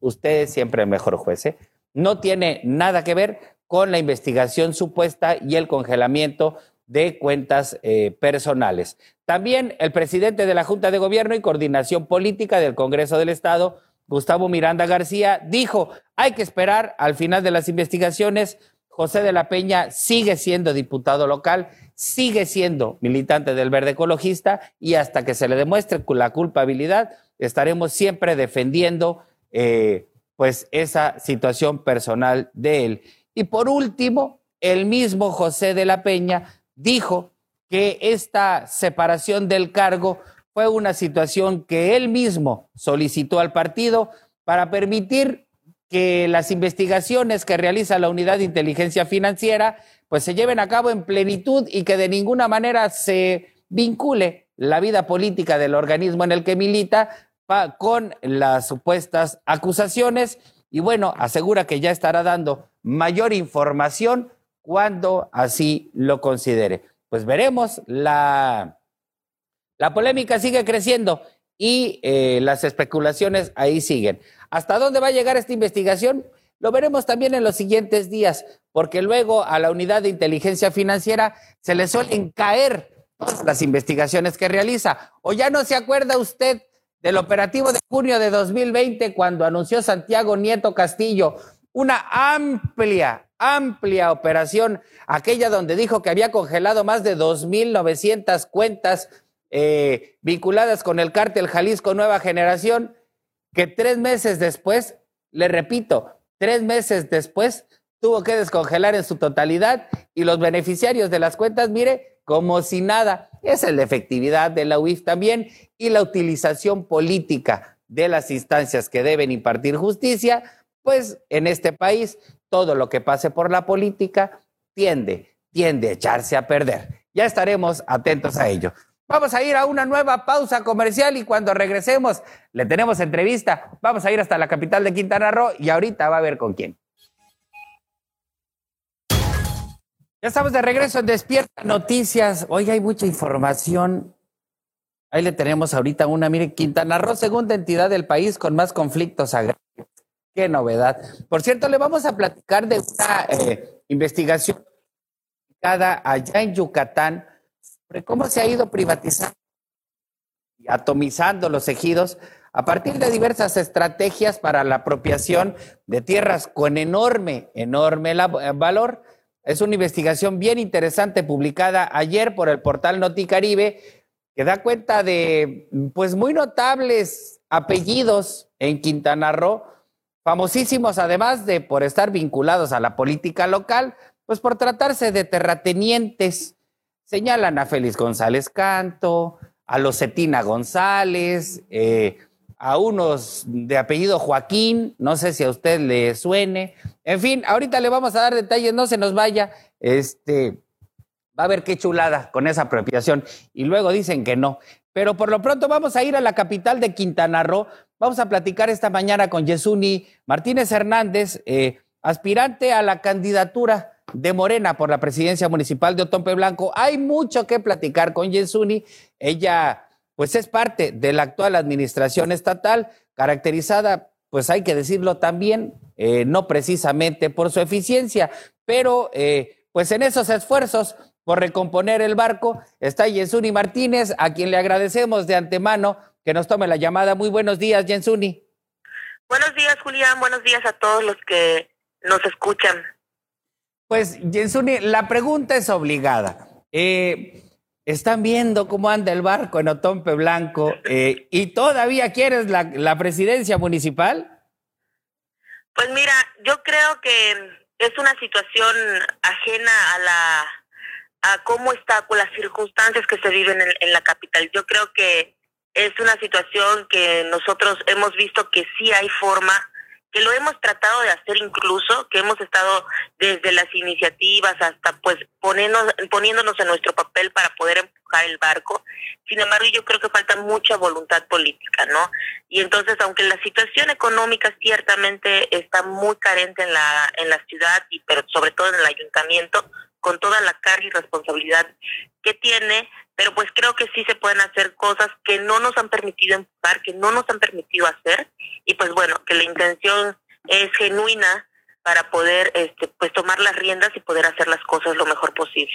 usted es siempre el mejor juez, no tiene nada que ver con la investigación supuesta y el congelamiento de cuentas eh, personales. También el presidente de la Junta de Gobierno y Coordinación Política del Congreso del Estado, Gustavo Miranda García, dijo, hay que esperar al final de las investigaciones. José de la Peña sigue siendo diputado local, sigue siendo militante del verde ecologista y hasta que se le demuestre la culpabilidad, estaremos siempre defendiendo eh, pues esa situación personal de él. Y por último, el mismo José de la Peña dijo que esta separación del cargo fue una situación que él mismo solicitó al partido para permitir que las investigaciones que realiza la Unidad de Inteligencia Financiera pues se lleven a cabo en plenitud y que de ninguna manera se vincule la vida política del organismo en el que milita con las supuestas acusaciones. Y bueno, asegura que ya estará dando mayor información cuando así lo considere. Pues veremos, la, la polémica sigue creciendo y eh, las especulaciones ahí siguen. ¿Hasta dónde va a llegar esta investigación? Lo veremos también en los siguientes días, porque luego a la unidad de inteligencia financiera se le suelen caer las investigaciones que realiza. ¿O ya no se acuerda usted del operativo de junio de 2020 cuando anunció Santiago Nieto Castillo una amplia, amplia operación, aquella donde dijo que había congelado más de 2.900 cuentas eh, vinculadas con el cártel Jalisco Nueva Generación, que tres meses después, le repito, tres meses después tuvo que descongelar en su totalidad y los beneficiarios de las cuentas, mire, como si nada. Es la efectividad de la UIF también y la utilización política de las instancias que deben impartir justicia, pues en este país todo lo que pase por la política tiende, tiende a echarse a perder. Ya estaremos atentos a ello. Vamos a ir a una nueva pausa comercial y cuando regresemos le tenemos entrevista. Vamos a ir hasta la capital de Quintana Roo y ahorita va a ver con quién. Ya estamos de regreso en Despierta Noticias. Hoy hay mucha información. Ahí le tenemos ahorita una. Mire, Quintana Roo, segunda entidad del país con más conflictos agrarios. Qué novedad. Por cierto, le vamos a platicar de una eh, investigación allá en Yucatán sobre cómo se ha ido privatizando y atomizando los ejidos a partir de diversas estrategias para la apropiación de tierras con enorme, enorme valor es una investigación bien interesante publicada ayer por el portal Noticaribe que da cuenta de pues muy notables apellidos en Quintana Roo, famosísimos además de por estar vinculados a la política local, pues por tratarse de terratenientes. Señalan a Félix González Canto, a Losetina González, eh, a unos de apellido Joaquín, no sé si a usted le suene. En fin, ahorita le vamos a dar detalles, no se nos vaya. Este, va a ver qué chulada con esa apropiación. Y luego dicen que no. Pero por lo pronto vamos a ir a la capital de Quintana Roo. Vamos a platicar esta mañana con Yesuni Martínez Hernández, eh, aspirante a la candidatura de Morena por la presidencia municipal de Otompe Blanco. Hay mucho que platicar con Yesuni. Ella pues es parte de la actual administración estatal, caracterizada, pues hay que decirlo también, eh, no precisamente por su eficiencia, pero eh, pues en esos esfuerzos por recomponer el barco está Jensuni Martínez, a quien le agradecemos de antemano que nos tome la llamada. Muy buenos días, Jensuni. Buenos días, Julián. Buenos días a todos los que nos escuchan. Pues, Jensuni, la pregunta es obligada. Eh, están viendo cómo anda el barco en Otompe Blanco eh, y todavía quieres la, la presidencia municipal. Pues mira, yo creo que es una situación ajena a la a cómo está con las circunstancias que se viven en, la capital. Yo creo que es una situación que nosotros hemos visto que sí hay forma que lo hemos tratado de hacer incluso, que hemos estado desde las iniciativas hasta pues ponernos, poniéndonos en nuestro papel para poder empujar el barco. Sin embargo, yo creo que falta mucha voluntad política, ¿no? Y entonces, aunque la situación económica ciertamente está muy carente en la, en la ciudad, y pero sobre todo en el ayuntamiento, con toda la carga y responsabilidad que tiene, pero pues creo que sí se pueden hacer cosas que no nos han permitido empujar, que no nos han permitido hacer, y pues bueno, que la intención es genuina para poder este, pues tomar las riendas y poder hacer las cosas lo mejor posible.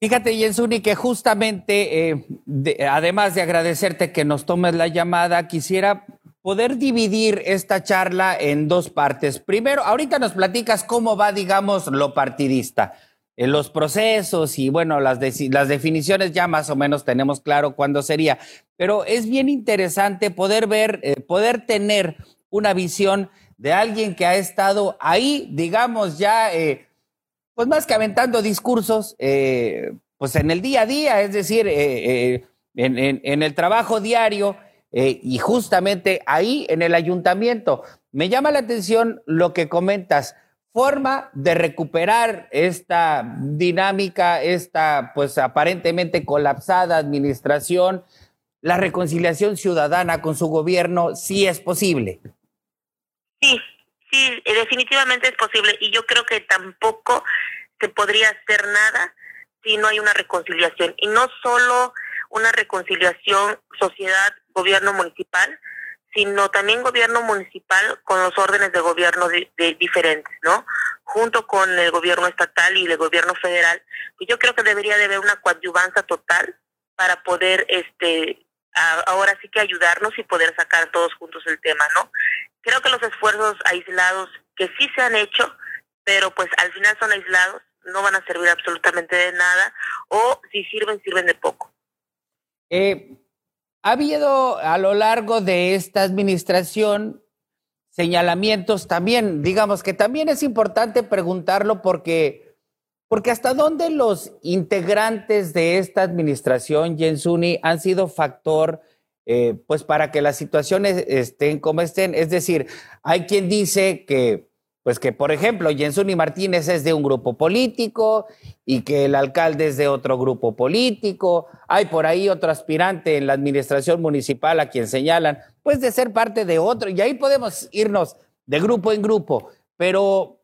Fíjate, Jensuni, que justamente, eh, de, además de agradecerte que nos tomes la llamada, quisiera poder dividir esta charla en dos partes. Primero, ahorita nos platicas cómo va, digamos, lo partidista en los procesos y bueno, las, las definiciones ya más o menos tenemos claro cuándo sería, pero es bien interesante poder ver, eh, poder tener una visión de alguien que ha estado ahí, digamos, ya, eh, pues más que aventando discursos, eh, pues en el día a día, es decir, en, el trabajo diario y justamente ahí en el ayuntamiento. Me llama la atención lo que comentas forma de recuperar esta dinámica, esta pues aparentemente colapsada administración, la reconciliación ciudadana con su gobierno, sí es posible. Sí, sí, definitivamente es posible y yo creo que tampoco se podría hacer nada si no hay una reconciliación y no solo una reconciliación sociedad gobierno municipal, sino también gobierno municipal con los órdenes de gobierno de, de diferentes, ¿no? Junto con el gobierno estatal y el gobierno federal, pues yo creo que debería de haber una coadyuvanza total para poder, este, ahora sí que ayudarnos y poder sacar todos juntos el tema, ¿no? Creo que los esfuerzos aislados que sí se han hecho, pero pues al final son aislados, no van a servir absolutamente de nada, o si sirven, sirven de poco. Eh, ha habido a lo largo de esta administración señalamientos también, digamos que también es importante preguntarlo porque, porque hasta dónde los integrantes de esta administración, Jensuni, han sido factor eh, pues para que las situaciones estén como estén. Es decir, hay quien dice que pues que, por ejemplo, Jensuni Martínez es de un grupo político y que el alcalde es de otro grupo político. Hay por ahí otro aspirante en la administración municipal a quien señalan, pues de ser parte de otro. Y ahí podemos irnos de grupo en grupo. Pero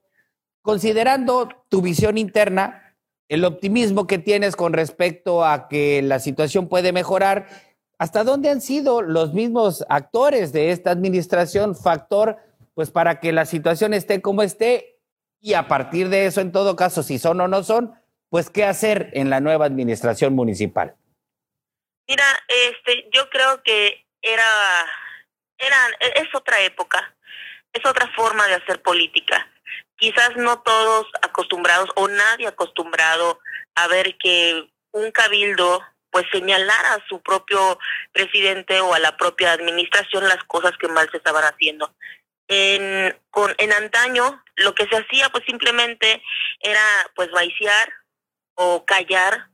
considerando tu visión interna, el optimismo que tienes con respecto a que la situación puede mejorar, ¿hasta dónde han sido los mismos actores de esta administración factor? Pues para que la situación esté como esté y a partir de eso, en todo caso, si son o no son, pues qué hacer en la nueva administración municipal. Mira, este, yo creo que era, era, es otra época, es otra forma de hacer política. Quizás no todos acostumbrados o nadie acostumbrado a ver que un cabildo pues señalara a su propio presidente o a la propia administración las cosas que mal se estaban haciendo en, con, en antaño lo que se hacía pues simplemente era pues vaiciar o callar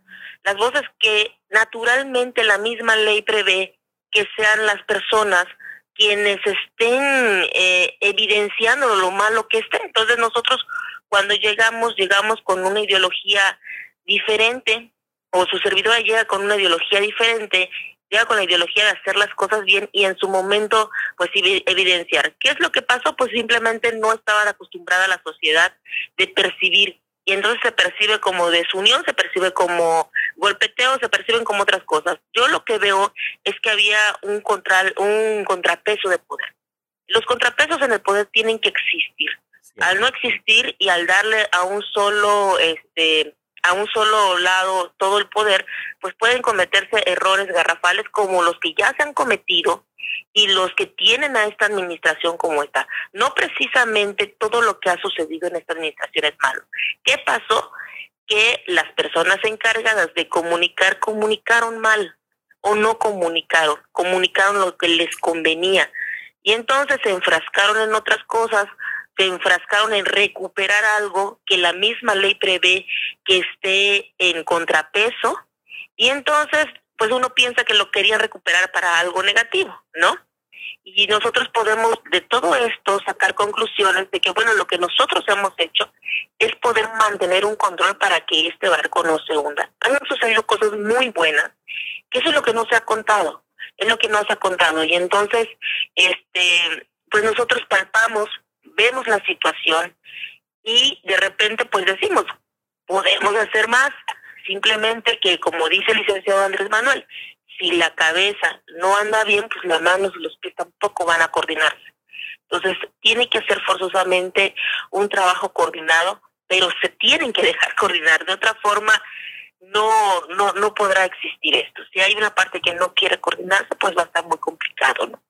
las voces que naturalmente la misma ley prevé que sean las personas quienes estén eh, evidenciando lo malo que esté. Entonces nosotros cuando llegamos, llegamos con una ideología diferente, o su servidora llega con una ideología diferente llega con la ideología de hacer las cosas bien y en su momento pues evidenciar. ¿Qué es lo que pasó? Pues simplemente no estaban acostumbrada la sociedad de percibir y entonces se percibe como desunión, se percibe como golpeteo, se perciben como otras cosas. Yo lo que veo es que había un contra, un contrapeso de poder. Los contrapesos en el poder tienen que existir. Al no existir y al darle a un solo este a un solo lado todo el poder, pues pueden cometerse errores garrafales como los que ya se han cometido y los que tienen a esta administración como esta. No precisamente todo lo que ha sucedido en esta administración es malo. ¿Qué pasó? que las personas encargadas de comunicar comunicaron mal o no comunicaron, comunicaron lo que les convenía. Y entonces se enfrascaron en otras cosas, se enfrascaron en recuperar algo que la misma ley prevé que esté en contrapeso. Y entonces, pues uno piensa que lo querían recuperar para algo negativo, ¿no? y nosotros podemos de todo esto sacar conclusiones de que, bueno, lo que nosotros hemos hecho es poder mantener un control para que este barco no se hunda. Han sucedido cosas muy buenas, que eso es lo que no se ha contado, es lo que no se ha contado. Y entonces, este, pues nosotros palpamos, vemos la situación y de repente pues decimos, podemos hacer más, simplemente que como dice el licenciado Andrés Manuel, si la cabeza no anda bien, pues las manos y los pies tampoco van a coordinarse. Entonces, tiene que hacer forzosamente un trabajo coordinado, pero se tienen que dejar coordinar. De otra forma, no, no, no podrá existir esto. Si hay una parte que no quiere coordinarse, pues va a estar muy complicado, ¿no?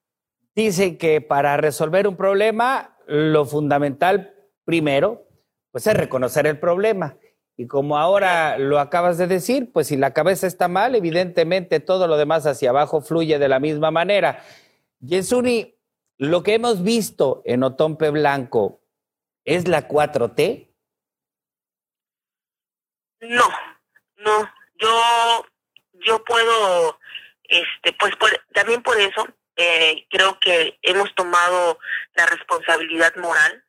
Dice que para resolver un problema, lo fundamental primero, pues es reconocer el problema. Y como ahora lo acabas de decir, pues si la cabeza está mal, evidentemente todo lo demás hacia abajo fluye de la misma manera. Yesuni, lo que hemos visto en Otompe Blanco, ¿es la 4T? No, no. Yo, yo puedo, este, pues también por eso eh, creo que hemos tomado la responsabilidad moral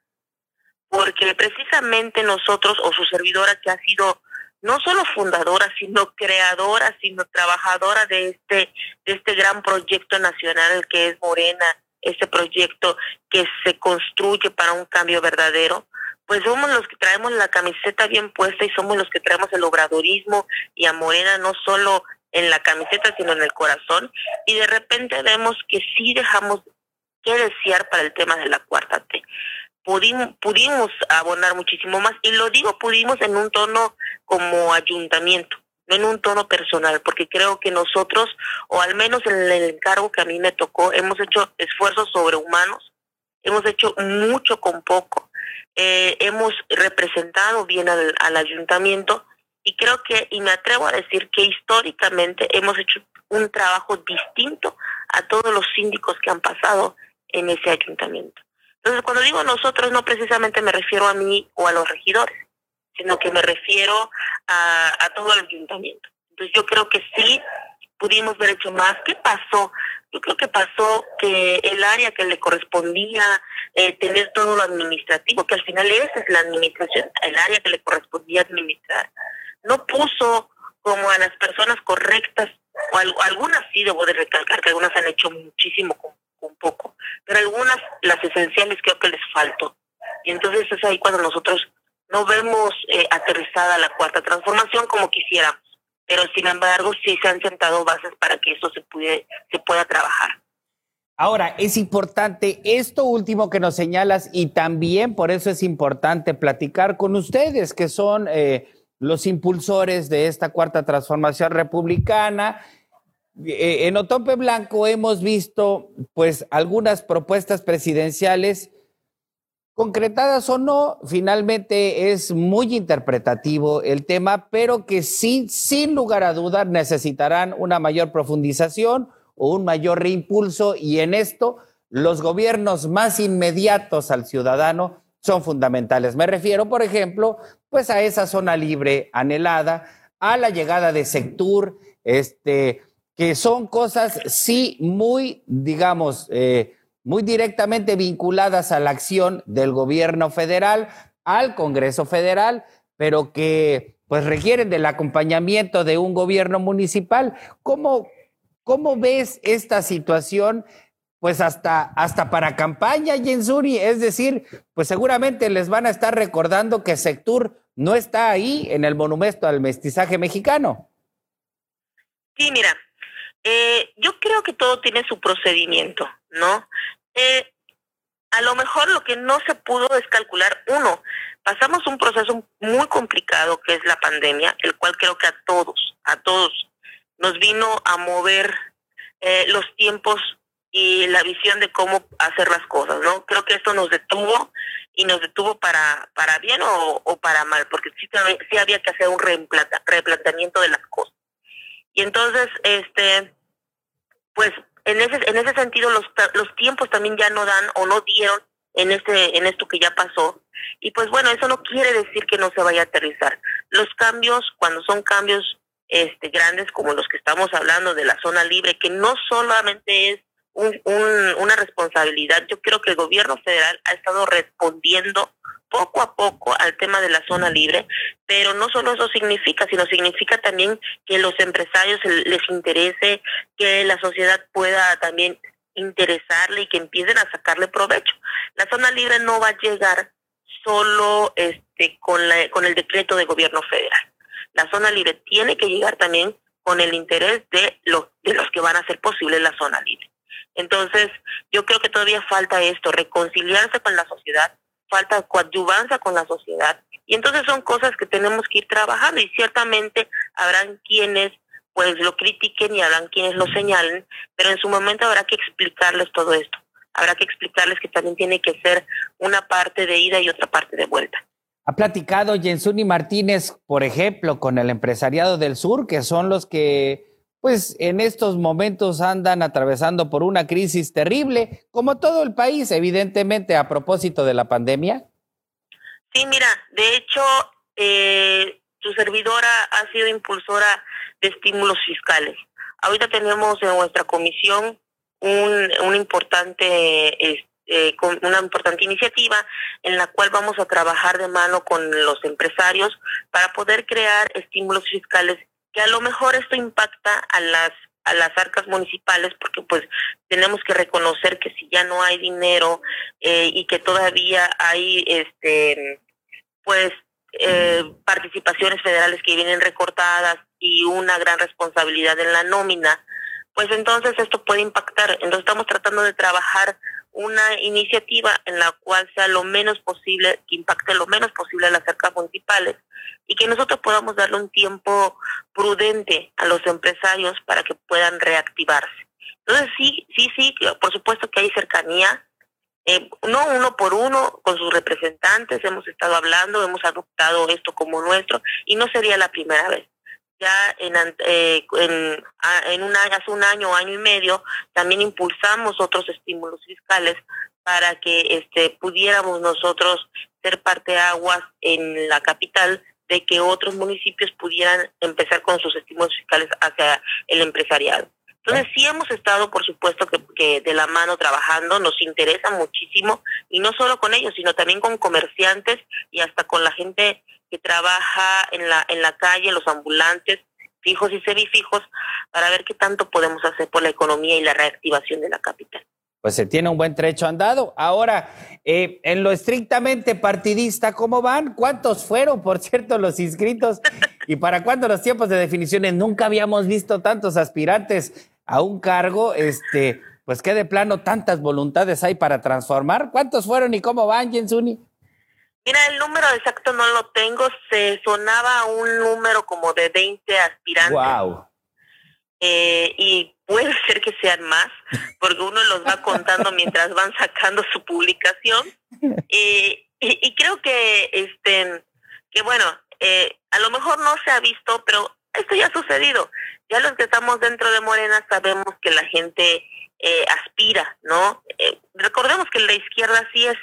porque precisamente nosotros o su servidora que ha sido no solo fundadora, sino creadora, sino trabajadora de este de este gran proyecto nacional que es Morena, este proyecto que se construye para un cambio verdadero, pues somos los que traemos la camiseta bien puesta y somos los que traemos el obradorismo y a Morena no solo en la camiseta, sino en el corazón. Y de repente vemos que sí dejamos que desear para el tema de la cuarta T pudimos, pudimos abonar muchísimo más. Y lo digo pudimos en un tono como ayuntamiento, no en un tono personal, porque creo que nosotros, o al menos en el encargo que a mí me tocó, hemos hecho esfuerzos sobrehumanos, hemos hecho mucho con poco, eh, hemos representado bien al ayuntamiento y creo que, y me atrevo a decir que históricamente hemos hecho un trabajo distinto a todos los síndicos que han pasado en ese ayuntamiento. Entonces, cuando digo nosotros, no precisamente me refiero a mí o a los regidores, sino que me refiero a, todo el ayuntamiento. Entonces, yo creo que sí pudimos haber hecho más. ¿Qué pasó? Yo creo que pasó que el área que le correspondía eh, tener todo lo administrativo, que al final esa es la administración, el área que le correspondía administrar, no puso como a las personas correctas, o algunas sí debo de recalcar que algunas han hecho muchísimo con un poco, pero algunas, las esenciales, creo que les faltó. Y entonces es ahí cuando nosotros no vemos eh, aterrizada la cuarta transformación como quisiéramos, pero sin embargo sí se han sentado bases para que eso se, puede, se pueda trabajar. Ahora, es importante esto último que nos señalas y también por eso es importante platicar con ustedes, que son eh, los impulsores de esta cuarta transformación republicana. Eh, en Otompe Blanco hemos visto pues algunas propuestas presidenciales concretadas o no, finalmente es muy interpretativo el tema, pero que sí, sin lugar a dudas, necesitarán una mayor profundización o un mayor reimpulso y en esto los gobiernos más inmediatos al ciudadano son fundamentales. Me refiero, por ejemplo, pues a esa zona libre anhelada, a la llegada de Sectur, este, que son cosas, sí, muy, digamos, eh, muy directamente vinculadas a la acción del gobierno federal, al Congreso Federal, pero que pues requieren del acompañamiento de un gobierno municipal. ¿Cómo, cómo ves esta situación? Pues hasta, hasta para campaña, Jensuri, es decir, pues seguramente les van a estar recordando que Sectur no está ahí en el monumento al mestizaje mexicano. Sí, mira, eh, yo creo que todo tiene su procedimiento, ¿no? Eh, a lo mejor lo que no se pudo es calcular, uno, pasamos un proceso muy complicado que es la pandemia, el cual creo que a todos, a todos, nos vino a mover eh, los tiempos y la visión de cómo hacer las cosas, ¿no? Creo que esto nos detuvo y nos detuvo para para bien o, para mal, porque sí, sí había que hacer un replanteamiento de las cosas. Y entonces, este, pues en ese en ese sentido los los tiempos también ya no dan o no dieron en este en esto que ya pasó y pues bueno eso no quiere decir que no se vaya a aterrizar los cambios cuando son cambios este grandes como los que estamos hablando de la zona libre que no solamente es un, una responsabilidad yo creo que el gobierno federal ha estado respondiendo poco a poco al tema de la zona libre, pero no solo eso significa, sino significa también que los empresarios les interese, que la sociedad pueda también interesarle y que empiecen a sacarle provecho. La zona libre no va a llegar solo este con la, con el decreto de gobierno federal. La zona libre tiene que llegar también con el interés de los de los que van a hacer posible la zona libre. Entonces, yo creo que todavía falta esto, reconciliarse con la sociedad, falta coadyuvanza con la sociedad. Y entonces son cosas que tenemos que ir trabajando y ciertamente habrán quienes pues lo critiquen y habrán quienes lo señalen, pero en su momento habrá que explicarles todo esto. Habrá que explicarles que también tiene que ser una parte de ida y otra parte de vuelta. Ha platicado Jensuni Martínez, por ejemplo, con el empresariado del sur, que son los que, pues, en estos momentos andan atravesando por una crisis terrible, como todo el país, evidentemente, a propósito de la pandemia. Sí, mira, de hecho, eh, su servidora ha sido impulsora de estímulos fiscales. Ahorita tenemos en nuestra comisión un, un importante eh, una importante iniciativa en la cual vamos a trabajar de mano con los empresarios para poder crear estímulos fiscales que a lo mejor esto impacta a las a las arcas municipales porque pues tenemos que reconocer que si ya no hay dinero eh, y que todavía hay este pues eh, participaciones federales que vienen recortadas y una gran responsabilidad en la nómina, pues entonces esto puede impactar. Entonces estamos tratando de trabajar una iniciativa en la cual sea lo menos posible, que impacte lo menos posible a las arcas municipales y que nosotros podamos darle un tiempo prudente a los empresarios para que puedan reactivarse. Entonces sí, sí, sí, por supuesto que hay cercanía, eh, no uno por uno, con sus representantes, hemos estado hablando, hemos adoptado esto como nuestro y no sería la primera vez. Ya en, eh, en, en un hace un año, año y medio, también impulsamos otros estímulos fiscales para que este, pudiéramos nosotros ser parte aguas en la capital de que otros municipios pudieran empezar con sus estímulos fiscales hacia el empresariado. Entonces sí hemos estado, por supuesto, que, de la mano trabajando, nos interesa muchísimo, y no solo con ellos, sino también con comerciantes y hasta con la gente que trabaja en la, en la calle, los ambulantes, fijos y semifijos, para ver qué tanto podemos hacer por la economía y la reactivación de la capital. Pues se tiene un buen trecho andado. Ahora, eh, en lo estrictamente partidista, ¿cómo van? ¿Cuántos fueron, por cierto, los inscritos? ¿Y para cuándo los tiempos de definiciones? Nunca habíamos visto tantos aspirantes a un cargo, este, pues que de plano tantas voluntades hay para transformar. ¿Cuántos fueron y cómo van, Jensuni? Mira, el número exacto no lo tengo, se sonaba un número como de 20 aspirantes. Wow. Eh, y puede ser que sean más, porque uno los va contando mientras van sacando su publicación. Eh, y, y, creo que, este, que bueno, eh, a lo mejor no se ha visto, pero esto ya ha sucedido. Ya los que estamos dentro de Morena sabemos que la gente eh, aspira, ¿no? Eh, recordemos que la izquierda sí es,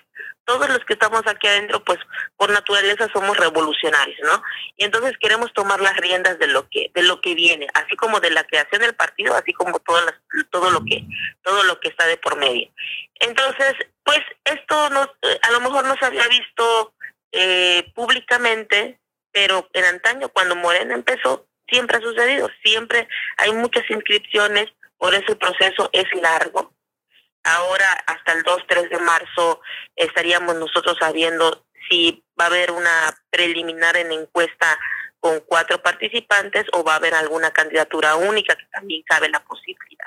todos los que estamos aquí adentro, pues por naturaleza somos revolucionarios, ¿no? Y entonces queremos tomar las riendas de lo que, de lo que viene, así como de la creación del partido, así como todo, las, todo lo que, todo lo que está de por medio. Entonces, pues esto no, eh, a lo mejor no se había visto eh, públicamente, pero en antaño, cuando Morena empezó, siempre ha sucedido, siempre hay muchas inscripciones, por eso el proceso es largo. Ahora, hasta el 2-3 de marzo, estaríamos nosotros sabiendo si va a haber una preliminar en encuesta con cuatro participantes o va a haber alguna candidatura única que también cabe la posibilidad.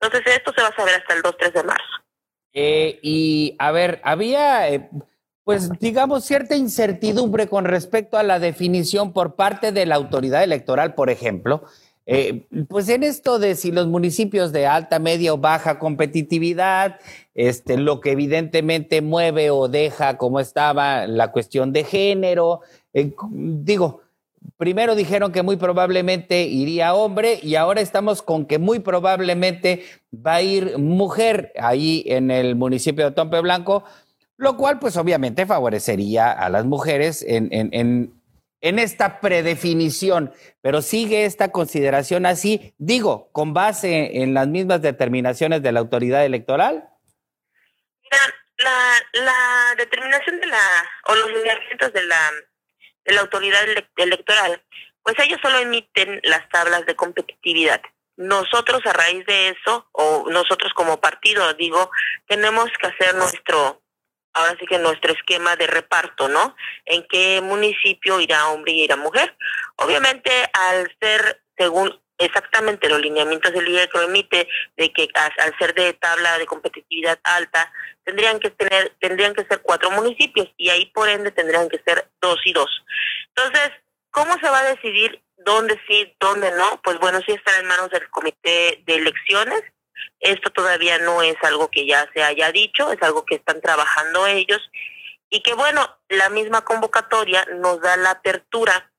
Entonces, esto se va a saber hasta el 2-3 de marzo. Eh, y, a ver, había... Eh, pues digamos, cierta incertidumbre con respecto a la definición por parte de la autoridad electoral, por ejemplo, Eh, pues en esto de si los municipios de alta, media o baja competitividad, este, lo que evidentemente mueve o deja como estaba la cuestión de género, eh, digo, primero dijeron que muy probablemente iría hombre y ahora estamos con que muy probablemente va a ir mujer ahí en el municipio de Tompe Blanco, lo cual pues obviamente favorecería a las mujeres en, en, en esta predefinición, pero sigue esta consideración así, digo, con base en las mismas determinaciones de la autoridad electoral. La, la determinación de la, o los lineamientos de la de la autoridad electoral, pues ellos solo emiten las tablas de competitividad. Nosotros a raíz de eso, o nosotros como partido, digo, tenemos que hacer nuestro, ahora sí que nuestro esquema de reparto, ¿no? En qué municipio irá hombre y irá mujer. Obviamente, al ser, según exactamente los lineamientos del IE que emite, de que al ser de tabla de competitividad alta, tendrían que tener, tendrían que ser cuatro municipios y ahí por ende tendrían que ser dos y dos. Entonces, ¿cómo se va a decidir dónde sí, dónde no? Pues bueno, sí está en manos del comité de elecciones. Esto todavía no es algo que ya se haya dicho, es algo que están trabajando ellos y que bueno, la misma convocatoria nos da la apertura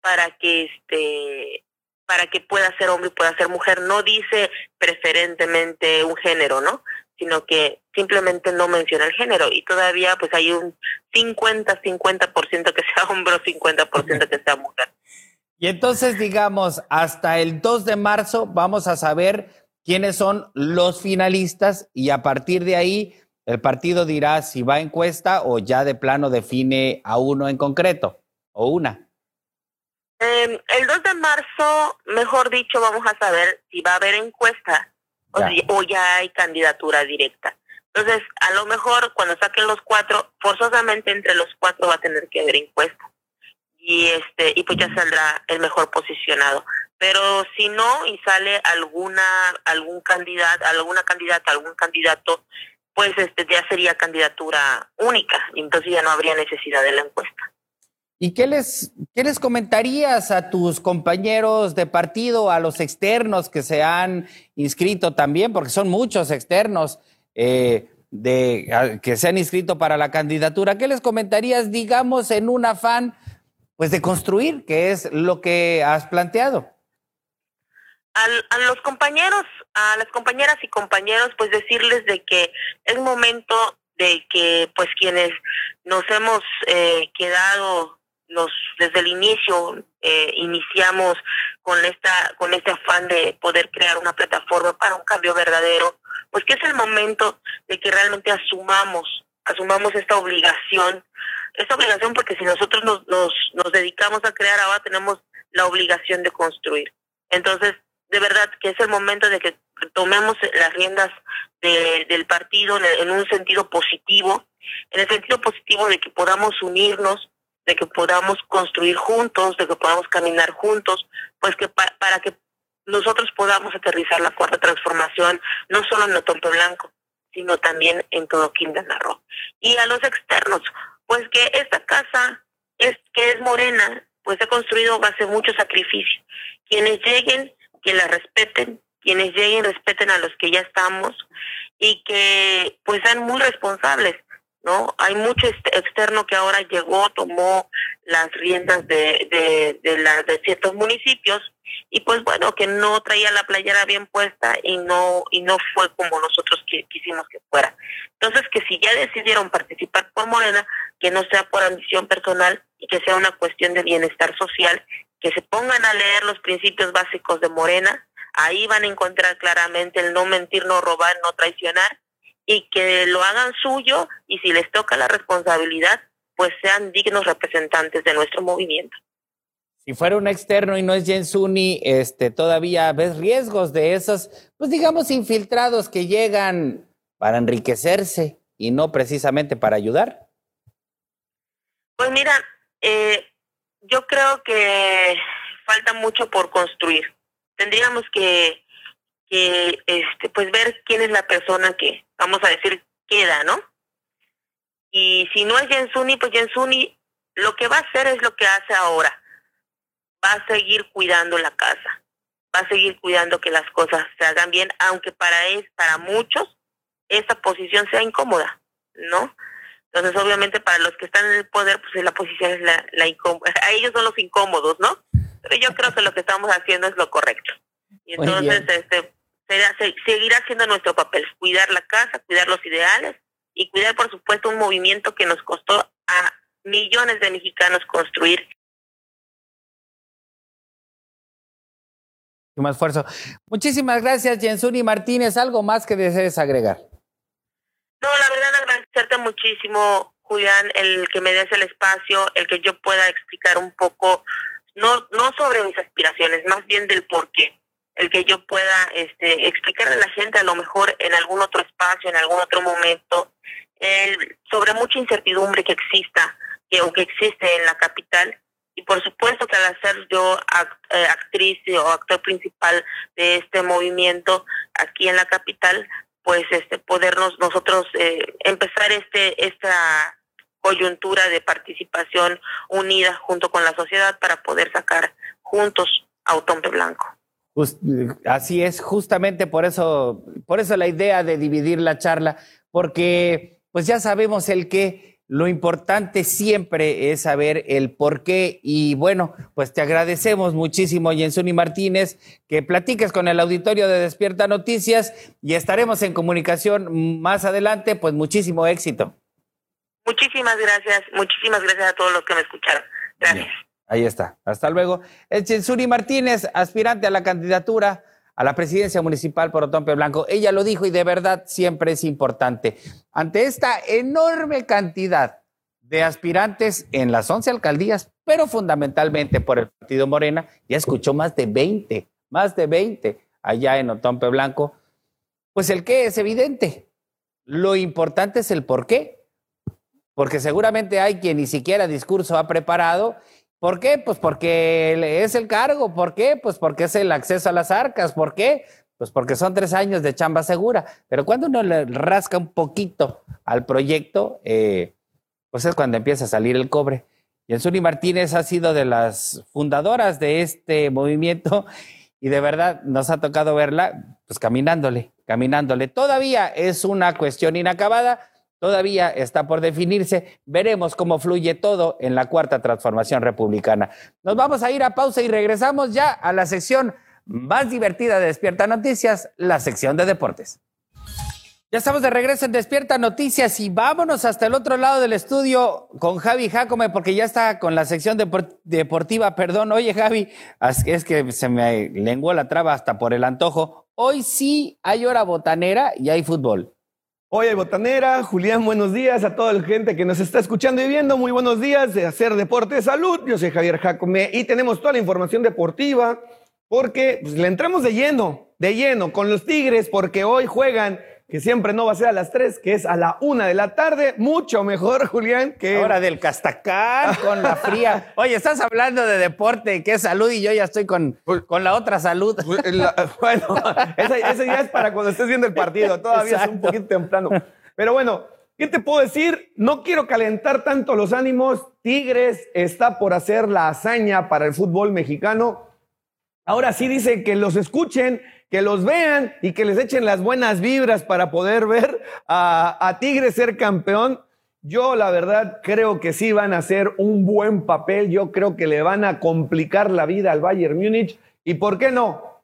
para que este para que pueda ser hombre y pueda ser mujer. No dice preferentemente un género, ¿no? Sino que simplemente no menciona el género y todavía pues hay un 50-50% que sea hombre o 50% que sea mujer. Y entonces, digamos, hasta el 2 de marzo vamos a saber quiénes son los finalistas y a partir de ahí el partido dirá si va a encuesta o ya de plano define a uno en concreto o una. Eh, el 2 de marzo, mejor dicho, vamos a saber si va a haber encuesta o, ya hay candidatura directa. Entonces, a lo mejor cuando saquen los cuatro, forzosamente entre los cuatro va a tener que haber encuesta. Y este y pues ya saldrá el mejor posicionado. Pero si no y sale alguna algún candidato, alguna candidata, algún candidato, pues este ya sería candidatura única, y entonces ya no habría necesidad de la encuesta. ¿Y qué les, qué les comentarías a tus compañeros de partido, a los externos que se han inscrito también, porque son muchos externos eh, de, que se han inscrito para la candidatura? ¿Qué les comentarías, digamos, en un afán pues, de construir, que es lo que has planteado? A los compañeros, a las compañeras y compañeros, pues decirles de que es momento de que pues quienes nos hemos eh, quedado nos desde el inicio eh, iniciamos con esta con este afán de poder crear una plataforma para un cambio verdadero pues que es el momento de que realmente asumamos asumamos esta obligación esta obligación porque si nosotros nos, nos, nos dedicamos a crear ahora tenemos la obligación de construir. Entonces de verdad que es el momento de que tomemos las riendas de, del partido en un sentido positivo en el sentido positivo de que podamos unirnos de que podamos construir juntos, de que podamos caminar juntos, pues que para que nosotros podamos aterrizar la cuarta transformación, no solo en Otompe Blanco, sino también en todo Quintana Roo. Y a los externos, pues que esta casa es que es morena, pues ha construido hace mucho sacrificio. Quienes lleguen, que la respeten, quienes lleguen respeten a los que ya estamos y que pues sean muy responsables ¿no? Hay mucho externo que ahora llegó, tomó las riendas de, de, de, ciertos municipios y pues bueno, que no traía la playera bien puesta y no y no fue como nosotros quisimos que fuera. Entonces, que si ya decidieron participar por Morena, que no sea por ambición personal y que sea una cuestión de bienestar social, que se pongan a leer los principios básicos de Morena, ahí van a encontrar claramente el no mentir, no robar, no traicionar y que lo hagan suyo y si les toca la responsabilidad, pues sean dignos representantes de nuestro movimiento. Si fuera un externo y no es Jensuni, este, todavía ves riesgos de esos, pues digamos, infiltrados que llegan para enriquecerse y no precisamente para ayudar. Pues mira, eh, yo creo que falta mucho por construir. Tendríamos que que este pues ver quién es la persona que vamos a decir queda, ¿no? Y si no es Jensuni, pues Jensuni lo que va a hacer es lo que hace ahora. Va a seguir cuidando la casa. Va a seguir cuidando que las cosas se hagan bien, aunque para es, para muchos esta posición sea incómoda, ¿no? Entonces, obviamente, para los que están en el poder, pues la posición es la, la incómoda. A ellos son los incómodos, ¿no? Pero yo creo que lo que estamos haciendo es lo correcto. Y entonces, este, será, seguirá siendo nuestro papel, cuidar la casa, cuidar los ideales y cuidar, por supuesto, un movimiento que nos costó a millones de mexicanos construir más esfuerzo. Muchísimas gracias, Jensuni Martínez. ¿Algo más que desees agregar? No, la verdad, agradecerte muchísimo, Julián, el que me des el espacio, el que yo pueda explicar un poco, no, no sobre mis aspiraciones, más bien del por qué. El que yo pueda este, explicarle a la gente, a lo mejor en algún otro espacio, en algún otro momento, el, sobre mucha incertidumbre que exista, que, o que existe en la capital, y por supuesto que al ser yo eh, actriz o actor principal de este movimiento aquí en la capital, pues este podernos nosotros eh, empezar este esta coyuntura de participación unida junto con la sociedad para poder sacar juntos a Otompe Blanco. así es, justamente por eso, por eso la idea de dividir la charla, porque pues ya sabemos el que lo importante siempre es saber el por qué y bueno, pues te agradecemos muchísimo, Jensuni Martínez, que platiques con el auditorio de Despierta Noticias y estaremos en comunicación más adelante, pues muchísimo éxito. Muchísimas gracias, muchísimas gracias a todos los que me escucharon. Gracias. ahí está, hasta luego. El Jensuni Martínez, aspirante a la candidatura a la presidencia municipal por Otompe Blanco. Ella lo dijo y de verdad siempre es importante. Ante esta enorme cantidad de aspirantes en las 11 alcaldías, pero fundamentalmente por el Partido Morena, ya escuchó más de 20, más de 20 allá en Otompe Blanco. Pues el qué es evidente. Lo importante es el por qué. Porque seguramente hay quien ni siquiera discurso ha preparado ¿Por qué? Pues porque es el cargo. ¿Por qué? Pues porque es el acceso a las arcas. ¿Por qué? Pues porque son tres años de chamba segura. Pero cuando uno le rasca un poquito al proyecto, eh, pues es cuando empieza a salir el cobre. Y Enzuni Martínez ha sido de las fundadoras de este movimiento y de verdad nos ha tocado verla pues caminándole, caminándole. Todavía es una cuestión inacabada, Todavía está por definirse. Veremos cómo fluye todo en la cuarta transformación republicana. Nos vamos a ir a pausa y regresamos ya a la sección más divertida de Despierta Noticias, la sección de deportes. Ya estamos de regreso en Despierta Noticias y vámonos hasta el otro lado del estudio con Javi Jacome porque ya está con la sección deportiva. Perdón, oye Javi, es que se me lenguó la traba hasta por el antojo. Hoy sí hay hora botanera y hay fútbol. Hoy hay Botanera, Julián, buenos días a toda la gente que nos está escuchando y viendo. Muy buenos días de Hacer Deporte de Salud. Yo soy Javier Jacome y tenemos toda la información deportiva porque pues, le entramos de lleno, de lleno con los Tigres porque hoy juegan que siempre no va a ser a las 3, que es a la 1 de la tarde. Mucho mejor, Julián, que. Hora del Castacán, con la fría. Oye, estás hablando de deporte, que es salud, y yo ya estoy con, pues, con la otra salud. Pues, bueno, ese, ya es para cuando estés viendo el partido. Todavía es un poquito temprano. Pero bueno, ¿qué te puedo decir? No quiero calentar tanto los ánimos. Tigres está por hacer la hazaña para el fútbol mexicano. Ahora sí dice que los escuchen que los vean y que les echen las buenas vibras para poder ver a, Tigres ser campeón. Yo la verdad creo que sí van a hacer un buen papel. Yo creo que le van a complicar la vida al Bayern Múnich. ¿Y por qué no?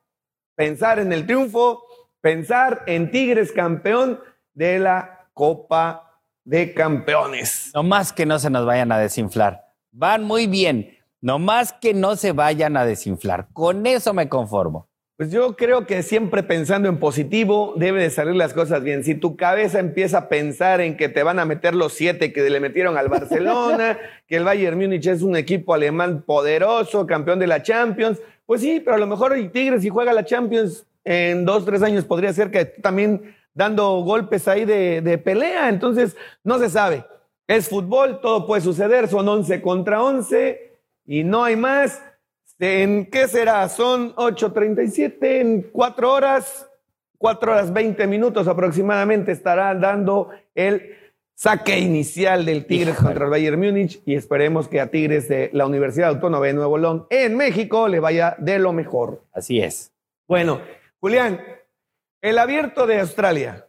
Pensar en el triunfo, pensar en Tigres campeón de la Copa de Campeones. No más que no se nos vayan a desinflar. Van muy bien. No más que no se vayan a desinflar. Con eso me conformo. Pues yo creo que siempre pensando en positivo debe de salir las cosas bien. Si tu cabeza empieza a pensar en que te van a meter los siete que le metieron al Barcelona, que el Bayern Múnich es un equipo alemán poderoso, campeón de la Champions, pues sí, pero a lo mejor el Tigres si juega la Champions en dos, tres años podría ser que también dando golpes ahí de, de pelea. Entonces, no se sabe. Es fútbol, todo puede suceder, son 11 contra 11 y no hay más. ¿En qué será? Son 8.37, en cuatro horas, cuatro horas 20 minutos aproximadamente estará dando el saque inicial del Tigres contra el Bayern Múnich y esperemos que a Tigres de la Universidad Autónoma de Nuevo León en México le vaya de lo mejor. Así es. Bueno, Julián, el abierto de Australia.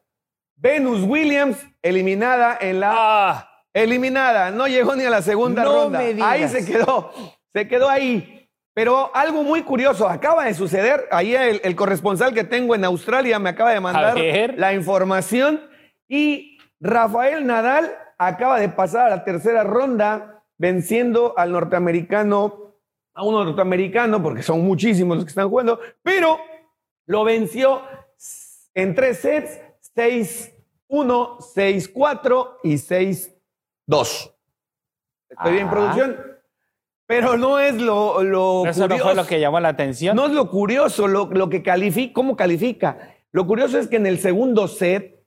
Venus Williams eliminada en la Ah, eliminada, no llegó ni a la segunda No ronda. me digas. Ahí se quedó, se quedó ahí. Pero algo muy curioso acaba de suceder. Ahí el, el corresponsal que tengo en Australia me acaba de mandar la información y Rafael Nadal acaba de pasar a la tercera ronda venciendo al norteamericano, a un norteamericano, porque son muchísimos los que están jugando, pero lo venció en tres sets, 6-1, 6-4 y 6-2. ¿Estoy bien, Ah. producción? Pero no es lo, lo eso no curioso. fue lo que llamó la atención. No es lo curioso, lo, lo que califica, cómo califica. Lo curioso es que en el segundo set,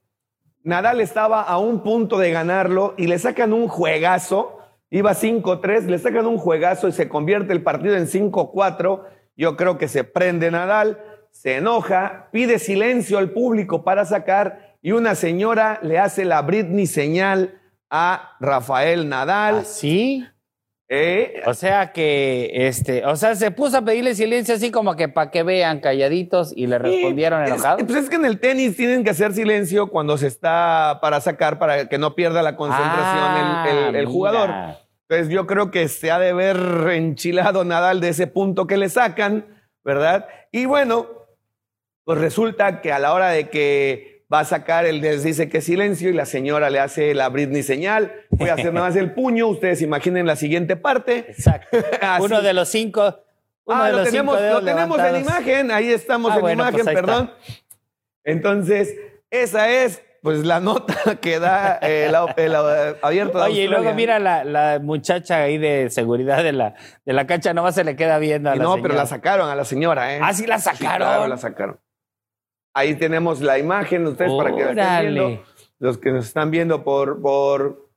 Nadal estaba a un punto de ganarlo y le sacan un juegazo. Iba 5-3, le sacan un juegazo y se convierte el partido en 5-4. Yo creo que se prende Nadal, se enoja, pide silencio al público para sacar y una señora le hace la Britney señal a Rafael Nadal. ¿Sí? Eh, O sea que, este, o sea, se puso a pedirle silencio así como que para que vean calladitos y le respondieron Sí, enojados. Es, pues es que en el tenis tienen que hacer silencio cuando se está para sacar, para que no pierda la concentración Ah, el, el- el jugador. Entonces yo creo que se ha de ver enchilado Nadal de ese punto que le sacan, ¿verdad? Y bueno, pues resulta que a la hora de que va a sacar, él les dice que silencio y la señora le hace la Britney señal. Voy a hacer nada más el puño, ustedes imaginen la siguiente parte. Exacto. Uno de los cinco. Uno Ah, de lo los tenemos, cinco dedos lo tenemos en imagen, ahí estamos Ah, en bueno, imagen, pues perdón. Entonces, esa es pues la nota que da el, el, eh, abierto de Oye, y luego mira la, la muchacha ahí de seguridad de la, de la cancha, nomás se le queda viendo a Y la no, pero la sacaron a la señora, ¿eh? Ah, sí la Sí, sacaron. claro, la sacaron. Ahí tenemos la imagen, ustedes para que la estén Órale. viendo. Los que nos están viendo por, por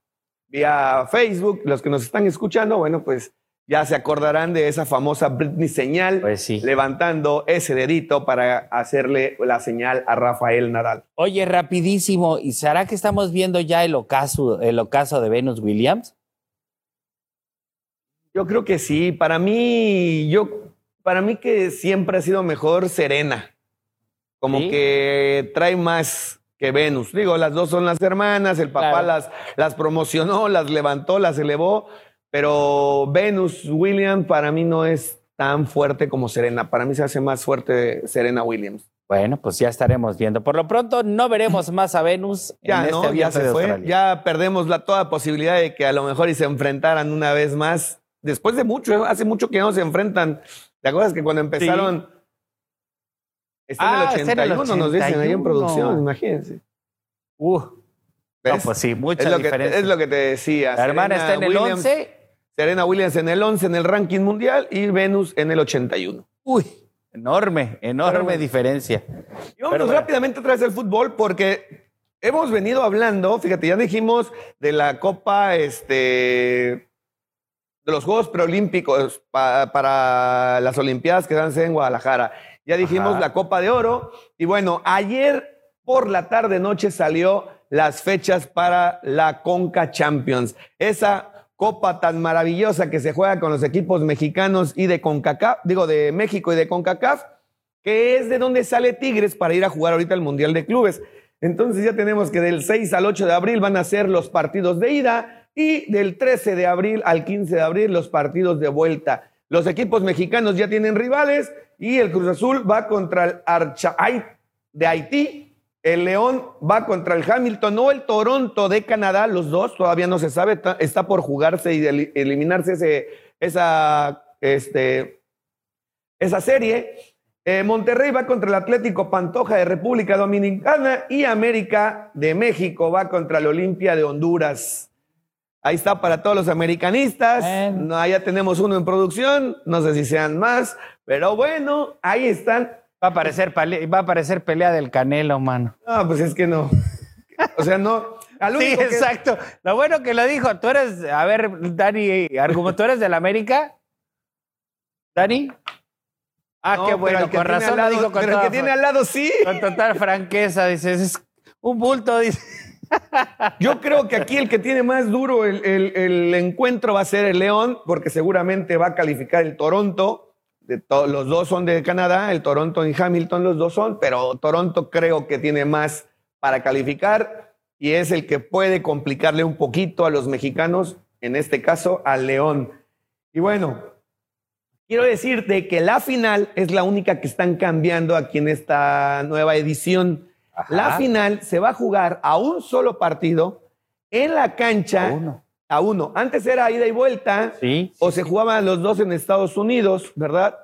vía Facebook, los que nos están escuchando, bueno, pues ya se acordarán de esa famosa Britney señal, Pues sí. levantando ese dedito para hacerle la señal a Rafael Nadal. Oye, rapidísimo, ¿y será que estamos viendo ya el ocaso, el ocaso de Venus Williams? Yo creo que sí. Para mí, yo, para mí que siempre ha sido mejor Serena. Como ¿Sí? que trae más que Venus. Digo, las dos son las hermanas, el papá Claro. las, las promocionó, las levantó, las elevó, pero Venus Williams para mí no es tan fuerte como Serena. Para mí se hace más fuerte Serena Williams. Bueno, pues ya estaremos viendo. Por lo pronto, no veremos más a Venus Ya, en este ¿no? Ya se fue. Australia. Ya perdemos la, toda posibilidad de que a lo mejor y se enfrentaran una vez más. Después de mucho, ¿eh? hace mucho que no se enfrentan. ¿Te acuerdas que cuando empezaron... Está Ah, en el está en el 81, nos dicen ahí en 81. producción, imagínense. Uh, no, pues sí, mucha es, lo que, diferencia. es lo que te decía. la hermana Serena está en el Williams- 11. Serena Williams en el 11 en el ranking mundial y Venus en el 81. Uy, enorme, enorme Pero diferencia. Y vámonos Pero bueno. rápidamente atrás del fútbol porque hemos venido hablando, fíjate, ya dijimos de la Copa, este, de los Juegos Preolímpicos pa- para las Olimpiadas que van a ser en Guadalajara. Ya dijimos Ajá. la Copa de Oro. Y bueno, ayer por la tarde noche salió las fechas para la Conca Champions. Esa copa tan maravillosa que se juega con los equipos mexicanos y de CONCACAF, digo de México y de CONCACAF, que es de donde sale Tigres para ir a jugar ahorita el Mundial de Clubes. Entonces ya tenemos que del 6 al 8 de abril van a ser los partidos de ida y del 13 de abril al 15 de abril los partidos de vuelta. Los equipos mexicanos ya tienen rivales y el Cruz Azul va contra el Archaay de Haití. El León va contra el Hamilton o el Toronto de Canadá, los dos, todavía no se sabe, está, por jugarse y el- eliminarse ese, esa, este, esa serie. Eh, Monterrey va contra el Atlético Pantoja de República Dominicana y América de México va contra el Olimpia de Honduras. Ahí está para todos los americanistas. No, allá tenemos uno en producción. No sé si sean más, pero bueno, ahí están. Va a aparecer, pale- va a aparecer pelea del Canelo, mano. No, pues es que no. O sea, no. Sí, que- exacto. Lo bueno que lo dijo. Tú eres, a ver, Dani, argumento, ¿tú eres del América? ¿Dani? Ah, No, qué bueno, con razón al lo lado- dijo con Pero el que tiene al lado sí. Con total franqueza, dices, es un bulto, dice. Yo creo que aquí el que tiene más duro el, el- el encuentro va a ser el León, porque seguramente va a calificar el Toronto los dos son de Canadá, el Toronto y Hamilton, los dos son, pero Toronto creo que tiene más para calificar y es el que puede complicarle un poquito a los mexicanos, en este caso al León. Y bueno, quiero decirte que la final es la única que están cambiando aquí en esta nueva edición. La final se va a jugar a un solo partido en la cancha. A uno. Antes era ida y vuelta. Sí. O se jugaban los dos en Estados Unidos, ¿verdad?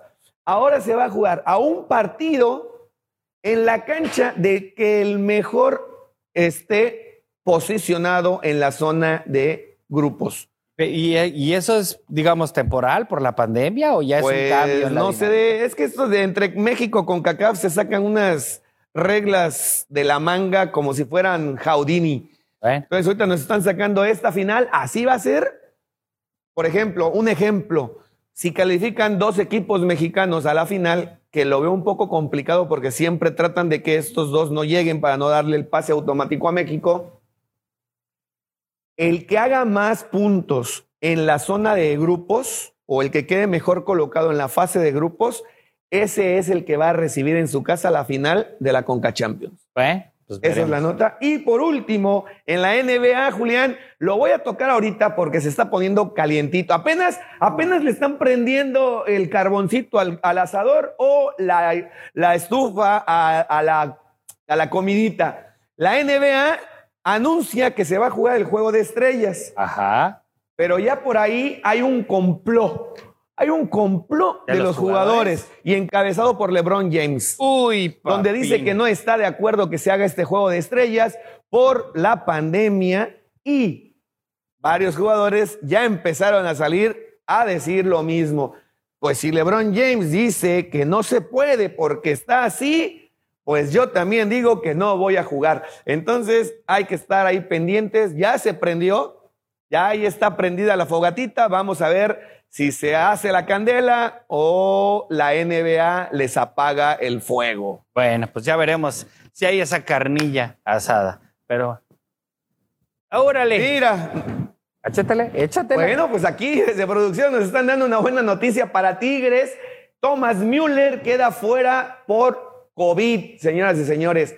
Ahora se va a jugar a un partido en la cancha de que el mejor esté posicionado en la zona de grupos. ¿Y, eso es, digamos, temporal por la pandemia o ya es un pues, cambio? no sé, es que esto de entre México con CACAF se sacan unas reglas de la manga como si fueran Entonces ahorita nos están sacando esta final, así va a ser. Por ejemplo, un ejemplo, si califican dos equipos mexicanos a la final, que lo veo un poco complicado porque siempre tratan de que estos dos no lleguen para no darle el pase automático a México, el que haga más puntos en la zona de grupos o el que quede mejor colocado en la fase de grupos, ese es el que va a recibir en su casa la final de la Conca Champions. Pues Esa es la nota. Y por último, en la NBA, Julián, lo voy a tocar ahorita porque se está poniendo calientito. Apenas, apenas le están prendiendo el carboncito al, asador o la, la estufa a, la, a la comidita. La NBA anuncia que se va a jugar el juego de estrellas. Ajá. Pero ya por ahí hay un complot. Hay un complot de, los, jugadores? y encabezado por LeBron James. Uy, Donde dice que no está de acuerdo que se haga este juego de estrellas por la pandemia y varios jugadores ya empezaron a salir a decir lo mismo. Pues si LeBron James dice que no se puede porque está así, pues yo también digo que no voy a jugar. Entonces hay que estar ahí pendientes. Ya se prendió, ya ahí está prendida la fogatita. Vamos a ver si se hace la candela o la NBA les apaga el fuego. Bueno, pues ya veremos si hay esa carnilla asada. Pero. ¡Órale! Mira. Échatele, échatele. Bueno, pues aquí desde producción nos están dando una buena noticia para Tigres. Thomas Müller queda fuera por COVID, señoras y señores.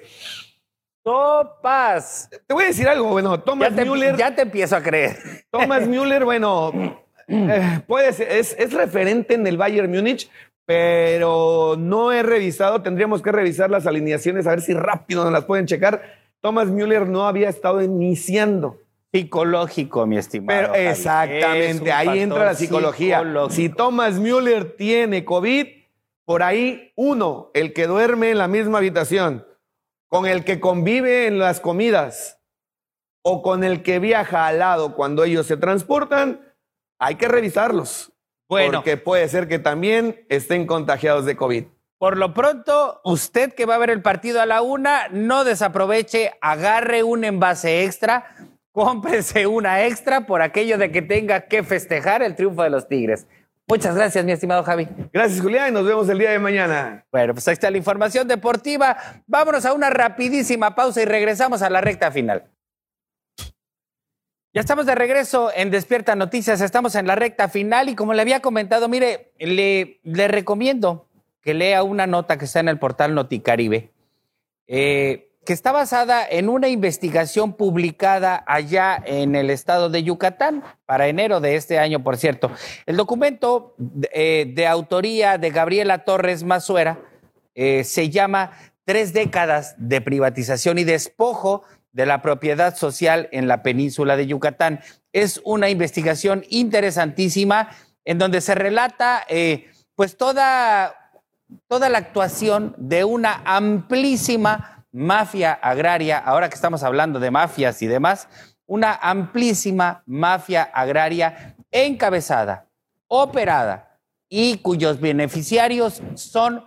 Topas. Te voy a decir algo, bueno, Thomas Müller. Ya te empiezo a creer. Thomas Müller, bueno, eh, puede ser, es, referente en el Bayern Múnich, pero no he revisado, tendríamos que revisar las alineaciones a ver si rápido nos las pueden checar. Thomas Müller no había estado iniciando. Psicológico, mi estimado. Pero exactamente, ahí entra la psicología. Si Thomas Müller tiene COVID, por ahí uno, el que duerme en la misma habitación, con el que convive en las comidas o con el que viaja al lado cuando ellos se transportan, hay que revisarlos. Bueno. Porque puede ser que también estén contagiados de COVID. Por lo pronto, usted que va a ver el partido a la una, no desaproveche, agarre un envase extra, cómprese una extra por aquello de que tenga que festejar el triunfo de los Tigres. Muchas gracias, mi estimado Javi. Gracias, Julián, y nos vemos el día de mañana. Bueno, pues ahí está la información deportiva. Vámonos a una rapidísima pausa y regresamos a la recta final. Ya estamos de regreso en Despierta Noticias, estamos en la recta final y como le había comentado, mire, le, recomiendo que lea una nota que está en el portal Noticaribe, eh, que está basada en una investigación publicada allá en el estado de Yucatán, para enero de este año, por cierto. El documento eh, de autoría de Gabriela Torres Mazuera eh, se llama Tres décadas de privatización y despojo de la propiedad social en la península de Yucatán. Es una investigación interesantísima en donde se relata eh, pues toda, toda la actuación de una amplísima mafia agraria, ahora que estamos hablando de mafias y demás, una amplísima mafia agraria encabezada, operada y cuyos beneficiarios son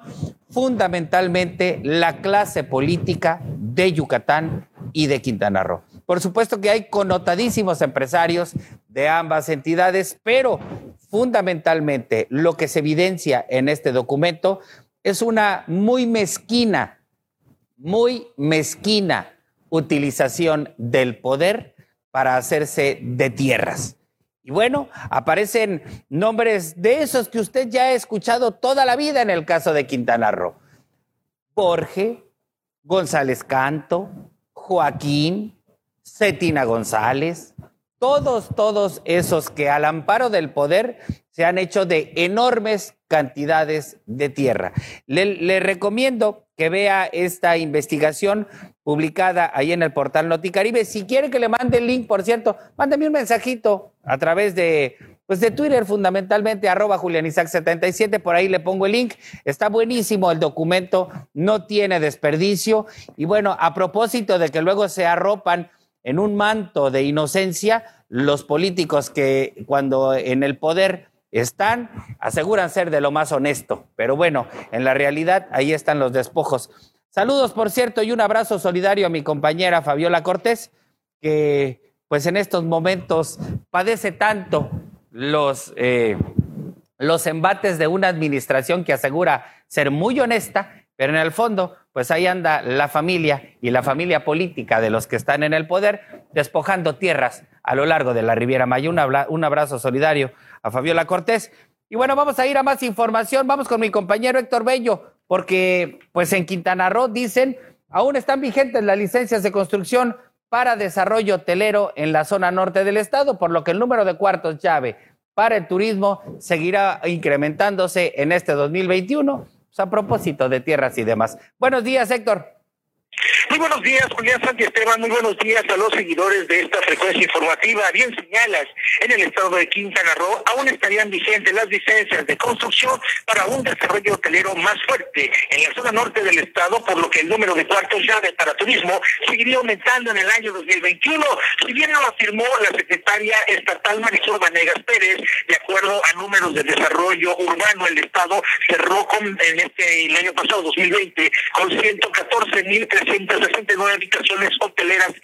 fundamentalmente la clase política de Yucatán y de Quintana Roo. Por supuesto que hay connotadísimos empresarios de ambas entidades, pero fundamentalmente lo que se evidencia en este documento es una muy mezquina, muy mezquina utilización del poder para hacerse de tierras. Y bueno, aparecen nombres de esos que usted ya ha escuchado toda la vida en el caso de Quintana Roo. Jorge, González Canto, Joaquín, Cetina González, todos, todos esos que al amparo del poder se han hecho de enormes cantidades de tierra. Le, recomiendo que vea esta investigación publicada ahí en el portal Noticaribe. Si quiere que le mande el link, por cierto, mándeme un mensajito a través de, pues de Twitter, fundamentalmente, arroba julianisac77, por ahí le pongo el link. Está buenísimo el documento, no tiene desperdicio. Y bueno, a propósito de que luego se arropan en un manto de inocencia los políticos que cuando en el poder están, aseguran ser de lo más honesto, pero bueno, en la realidad ahí están los despojos. Saludos, por cierto, y un abrazo solidario a mi compañera Fabiola Cortés, que pues en estos momentos padece tanto los, eh, los embates de una administración que asegura ser muy honesta, pero en el fondo, pues ahí anda la familia y la familia política de los que están en el poder, despojando tierras a lo largo de la Riviera Maya. Un abrazo solidario a Fabiola Cortés. Y bueno, vamos a ir a más información. Vamos con mi compañero Héctor Bello, porque pues en Quintana Roo dicen, aún están vigentes las licencias de construcción para desarrollo hotelero en la zona norte del estado, por lo que el número de cuartos llave para el turismo seguirá incrementándose en este 2021 pues, a propósito de tierras y demás. Buenos días, Héctor. Muy buenos días, Julián Santi Esteban. Muy buenos días a los seguidores de esta frecuencia informativa. Bien señalas, en el estado de Quintana Roo aún estarían vigentes las licencias de construcción para un desarrollo hotelero más fuerte en la zona norte del estado, por lo que el número de cuartos llave para turismo seguiría aumentando en el año 2021. Si bien lo afirmó la secretaria estatal Marisol Vanegas Pérez, de acuerdo a números de desarrollo urbano, el estado cerró con, en este el año pasado, 2020, con 114 mil 369 habitaciones hoteleras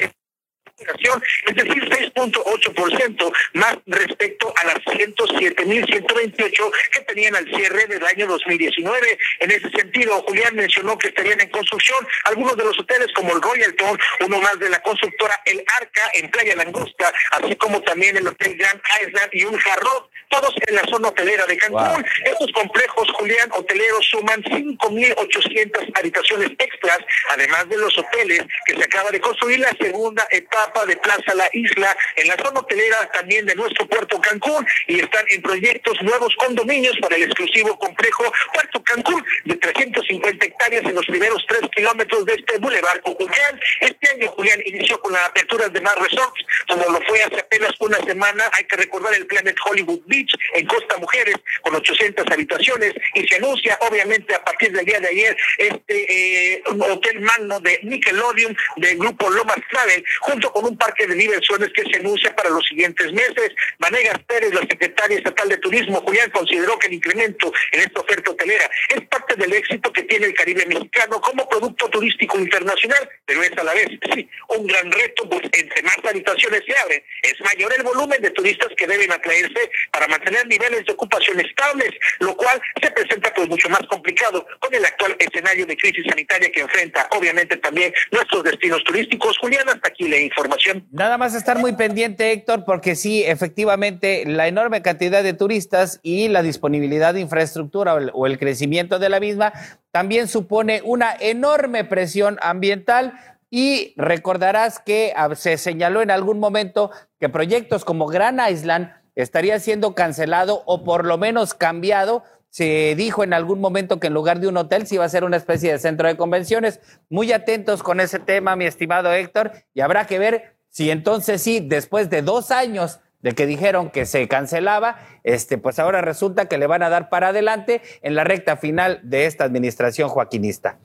es decir, 6.8% más respecto a las 107.128 que tenían al cierre del año 2019. En ese sentido, Julián mencionó que estarían en construcción algunos de los hoteles como el Royalton, uno más de la constructora El Arca en Playa Langosta, así como también el Hotel Grand Island y un Jarrot, todos en la zona hotelera de Cancún. Estos complejos, Julián, hoteleros suman 5.800 habitaciones extras, además de los hoteles que se acaba de construir la segunda etapa de Plaza La Isla, en la zona hotelera también de nuestro puerto Cancún, y están en proyectos nuevos condominios para el exclusivo complejo Puerto Cancún, de 350 hectáreas en los primeros tres kilómetros de este bulevar Julián. Este año, Julián, inició con la apertura de más resorts, como lo fue hace apenas una semana. Hay que recordar el Planet Hollywood Beach en Costa Mujeres, con 800 habitaciones, y se anuncia, obviamente, a partir del día de ayer, este eh, hotel magno de Nickelodeon del grupo Lomas Travel, junto con con un parque de diversiones que se anuncia para los siguientes meses. Vanegas Pérez, la secretaria estatal de Turismo, Julián, consideró que el incremento en esta oferta hotelera es parte del éxito que tiene el Caribe mexicano como producto turístico internacional, pero es a la vez, sí, un gran reto, pues entre más habitaciones se abren, es mayor el volumen de turistas que deben atraerse para mantener niveles de ocupación estables, lo cual se presenta pues mucho más complicado con el actual escenario de crisis sanitaria que enfrenta obviamente también nuestros destinos turísticos. Julián, hasta aquí le informo Nada más estar muy pendiente, Héctor, porque sí, efectivamente, la enorme cantidad de turistas y la disponibilidad de infraestructura o el, crecimiento de la misma también supone una enorme presión ambiental y recordarás que ah, se señaló en algún momento que proyectos como Gran Island estaría siendo cancelado o por lo menos cambiado. Se dijo en algún momento que en lugar de un hotel se iba a ser una especie de centro de convenciones. Muy atentos con ese tema, mi estimado Héctor, y habrá que ver si entonces sí, después de dos años de que dijeron que se cancelaba, este, pues ahora resulta que le van a dar para adelante en la recta final de esta administración joaquinista.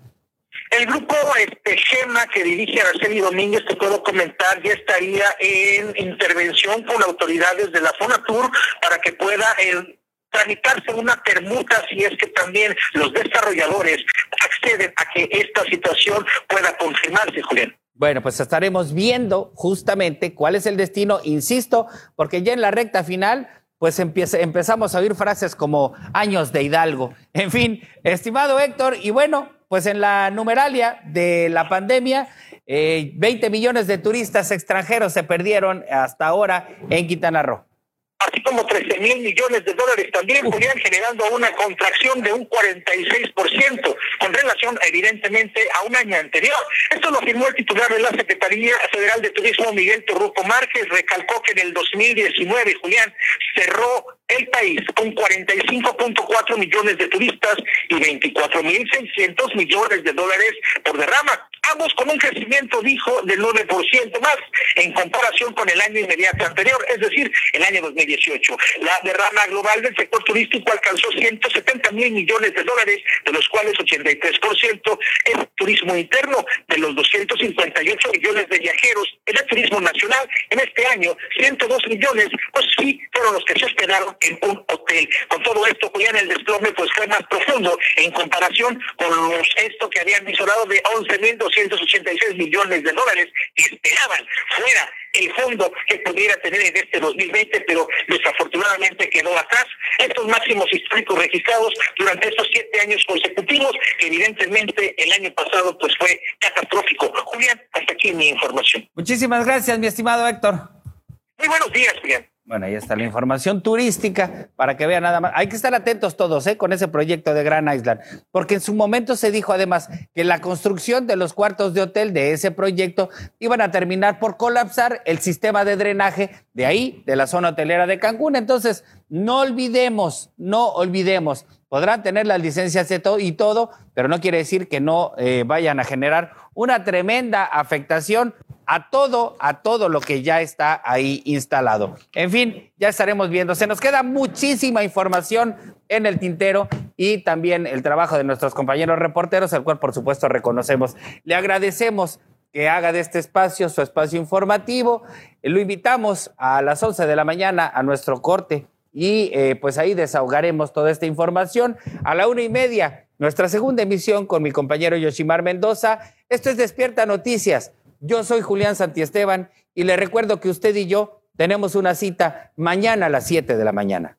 El grupo este, GEMA que dirige Araceli Domínguez, te puedo comentar, ya estaría en intervención con autoridades de la Fonatur para que pueda eh, tramitarse una permuta si es que también los desarrolladores acceden a que esta situación pueda confirmarse, Julián. Bueno, pues estaremos viendo justamente cuál es el destino, insisto, porque ya en la recta final, pues empezamos a oír frases como años de Hidalgo. En fin, estimado Héctor, y bueno, pues en la numeralia de la pandemia, 20 eh, millones de turistas extranjeros se perdieron hasta ahora en Quintana Roo. Así como 13 mil millones de dólares también, Julián, generando una contracción de un 46% con relación evidentemente a un año anterior. Esto lo afirmó el titular de la Secretaría Federal de Turismo, Miguel Torruco Márquez, recalcó que en el 2019, Julián, cerró el país con 45.4 millones de turistas y 24.600 millones de dólares por derrama, ambos con un crecimiento, dijo, del 9% más en comparación con el año inmediato anterior, es decir, el año 2018. La derrama global del sector turístico alcanzó 170 mil millones de dólares, de los cuales 83% es turismo interno, de los 258 millones de viajeros en el turismo nacional. En este año, 102 millones, pues sí, fueron los que se esperaron en un hotel. Con todo esto, Julián, el desplome pues fue más profundo en comparación con los, esto que habían visorado de 11.286 millones de dólares que esperaban fuera el fondo que pudiera tener en este 2020, pero desafortunadamente quedó atrás. Estos máximos históricos registrados durante estos siete años consecutivos, que evidentemente el año pasado pues fue catastrófico. Julián, hasta aquí mi información. Muchísimas gracias, mi estimado Héctor. Muy buenos días, Julián. Bueno, ahí está la información turística para que vean nada más. Hay que estar atentos todos ¿eh? con ese proyecto de Grand Island, porque en su momento se dijo además que la construcción de los cuartos de hotel de ese proyecto iban a terminar por colapsar el sistema de drenaje de ahí, de la zona hotelera de Cancún. Entonces, no olvidemos, no olvidemos, podrán tener las licencias y todo, pero no quiere decir que no eh, vayan a generar una tremenda afectación a todo, a todo lo que ya está ahí instalado. En fin, ya estaremos viendo. Se nos queda muchísima información en el tintero y también el trabajo de nuestros compañeros reporteros, al cual por supuesto reconocemos. Le agradecemos que haga de este espacio su espacio informativo. Lo invitamos a las 11 de la mañana a nuestro corte y eh, pues ahí desahogaremos toda esta información. A la una y media, nuestra segunda emisión con mi compañero Yoshimar Mendoza. Esto es Despierta Noticias yo soy Julián Santiesteban y le recuerdo que usted y yo tenemos una cita mañana a las 7 de la mañana.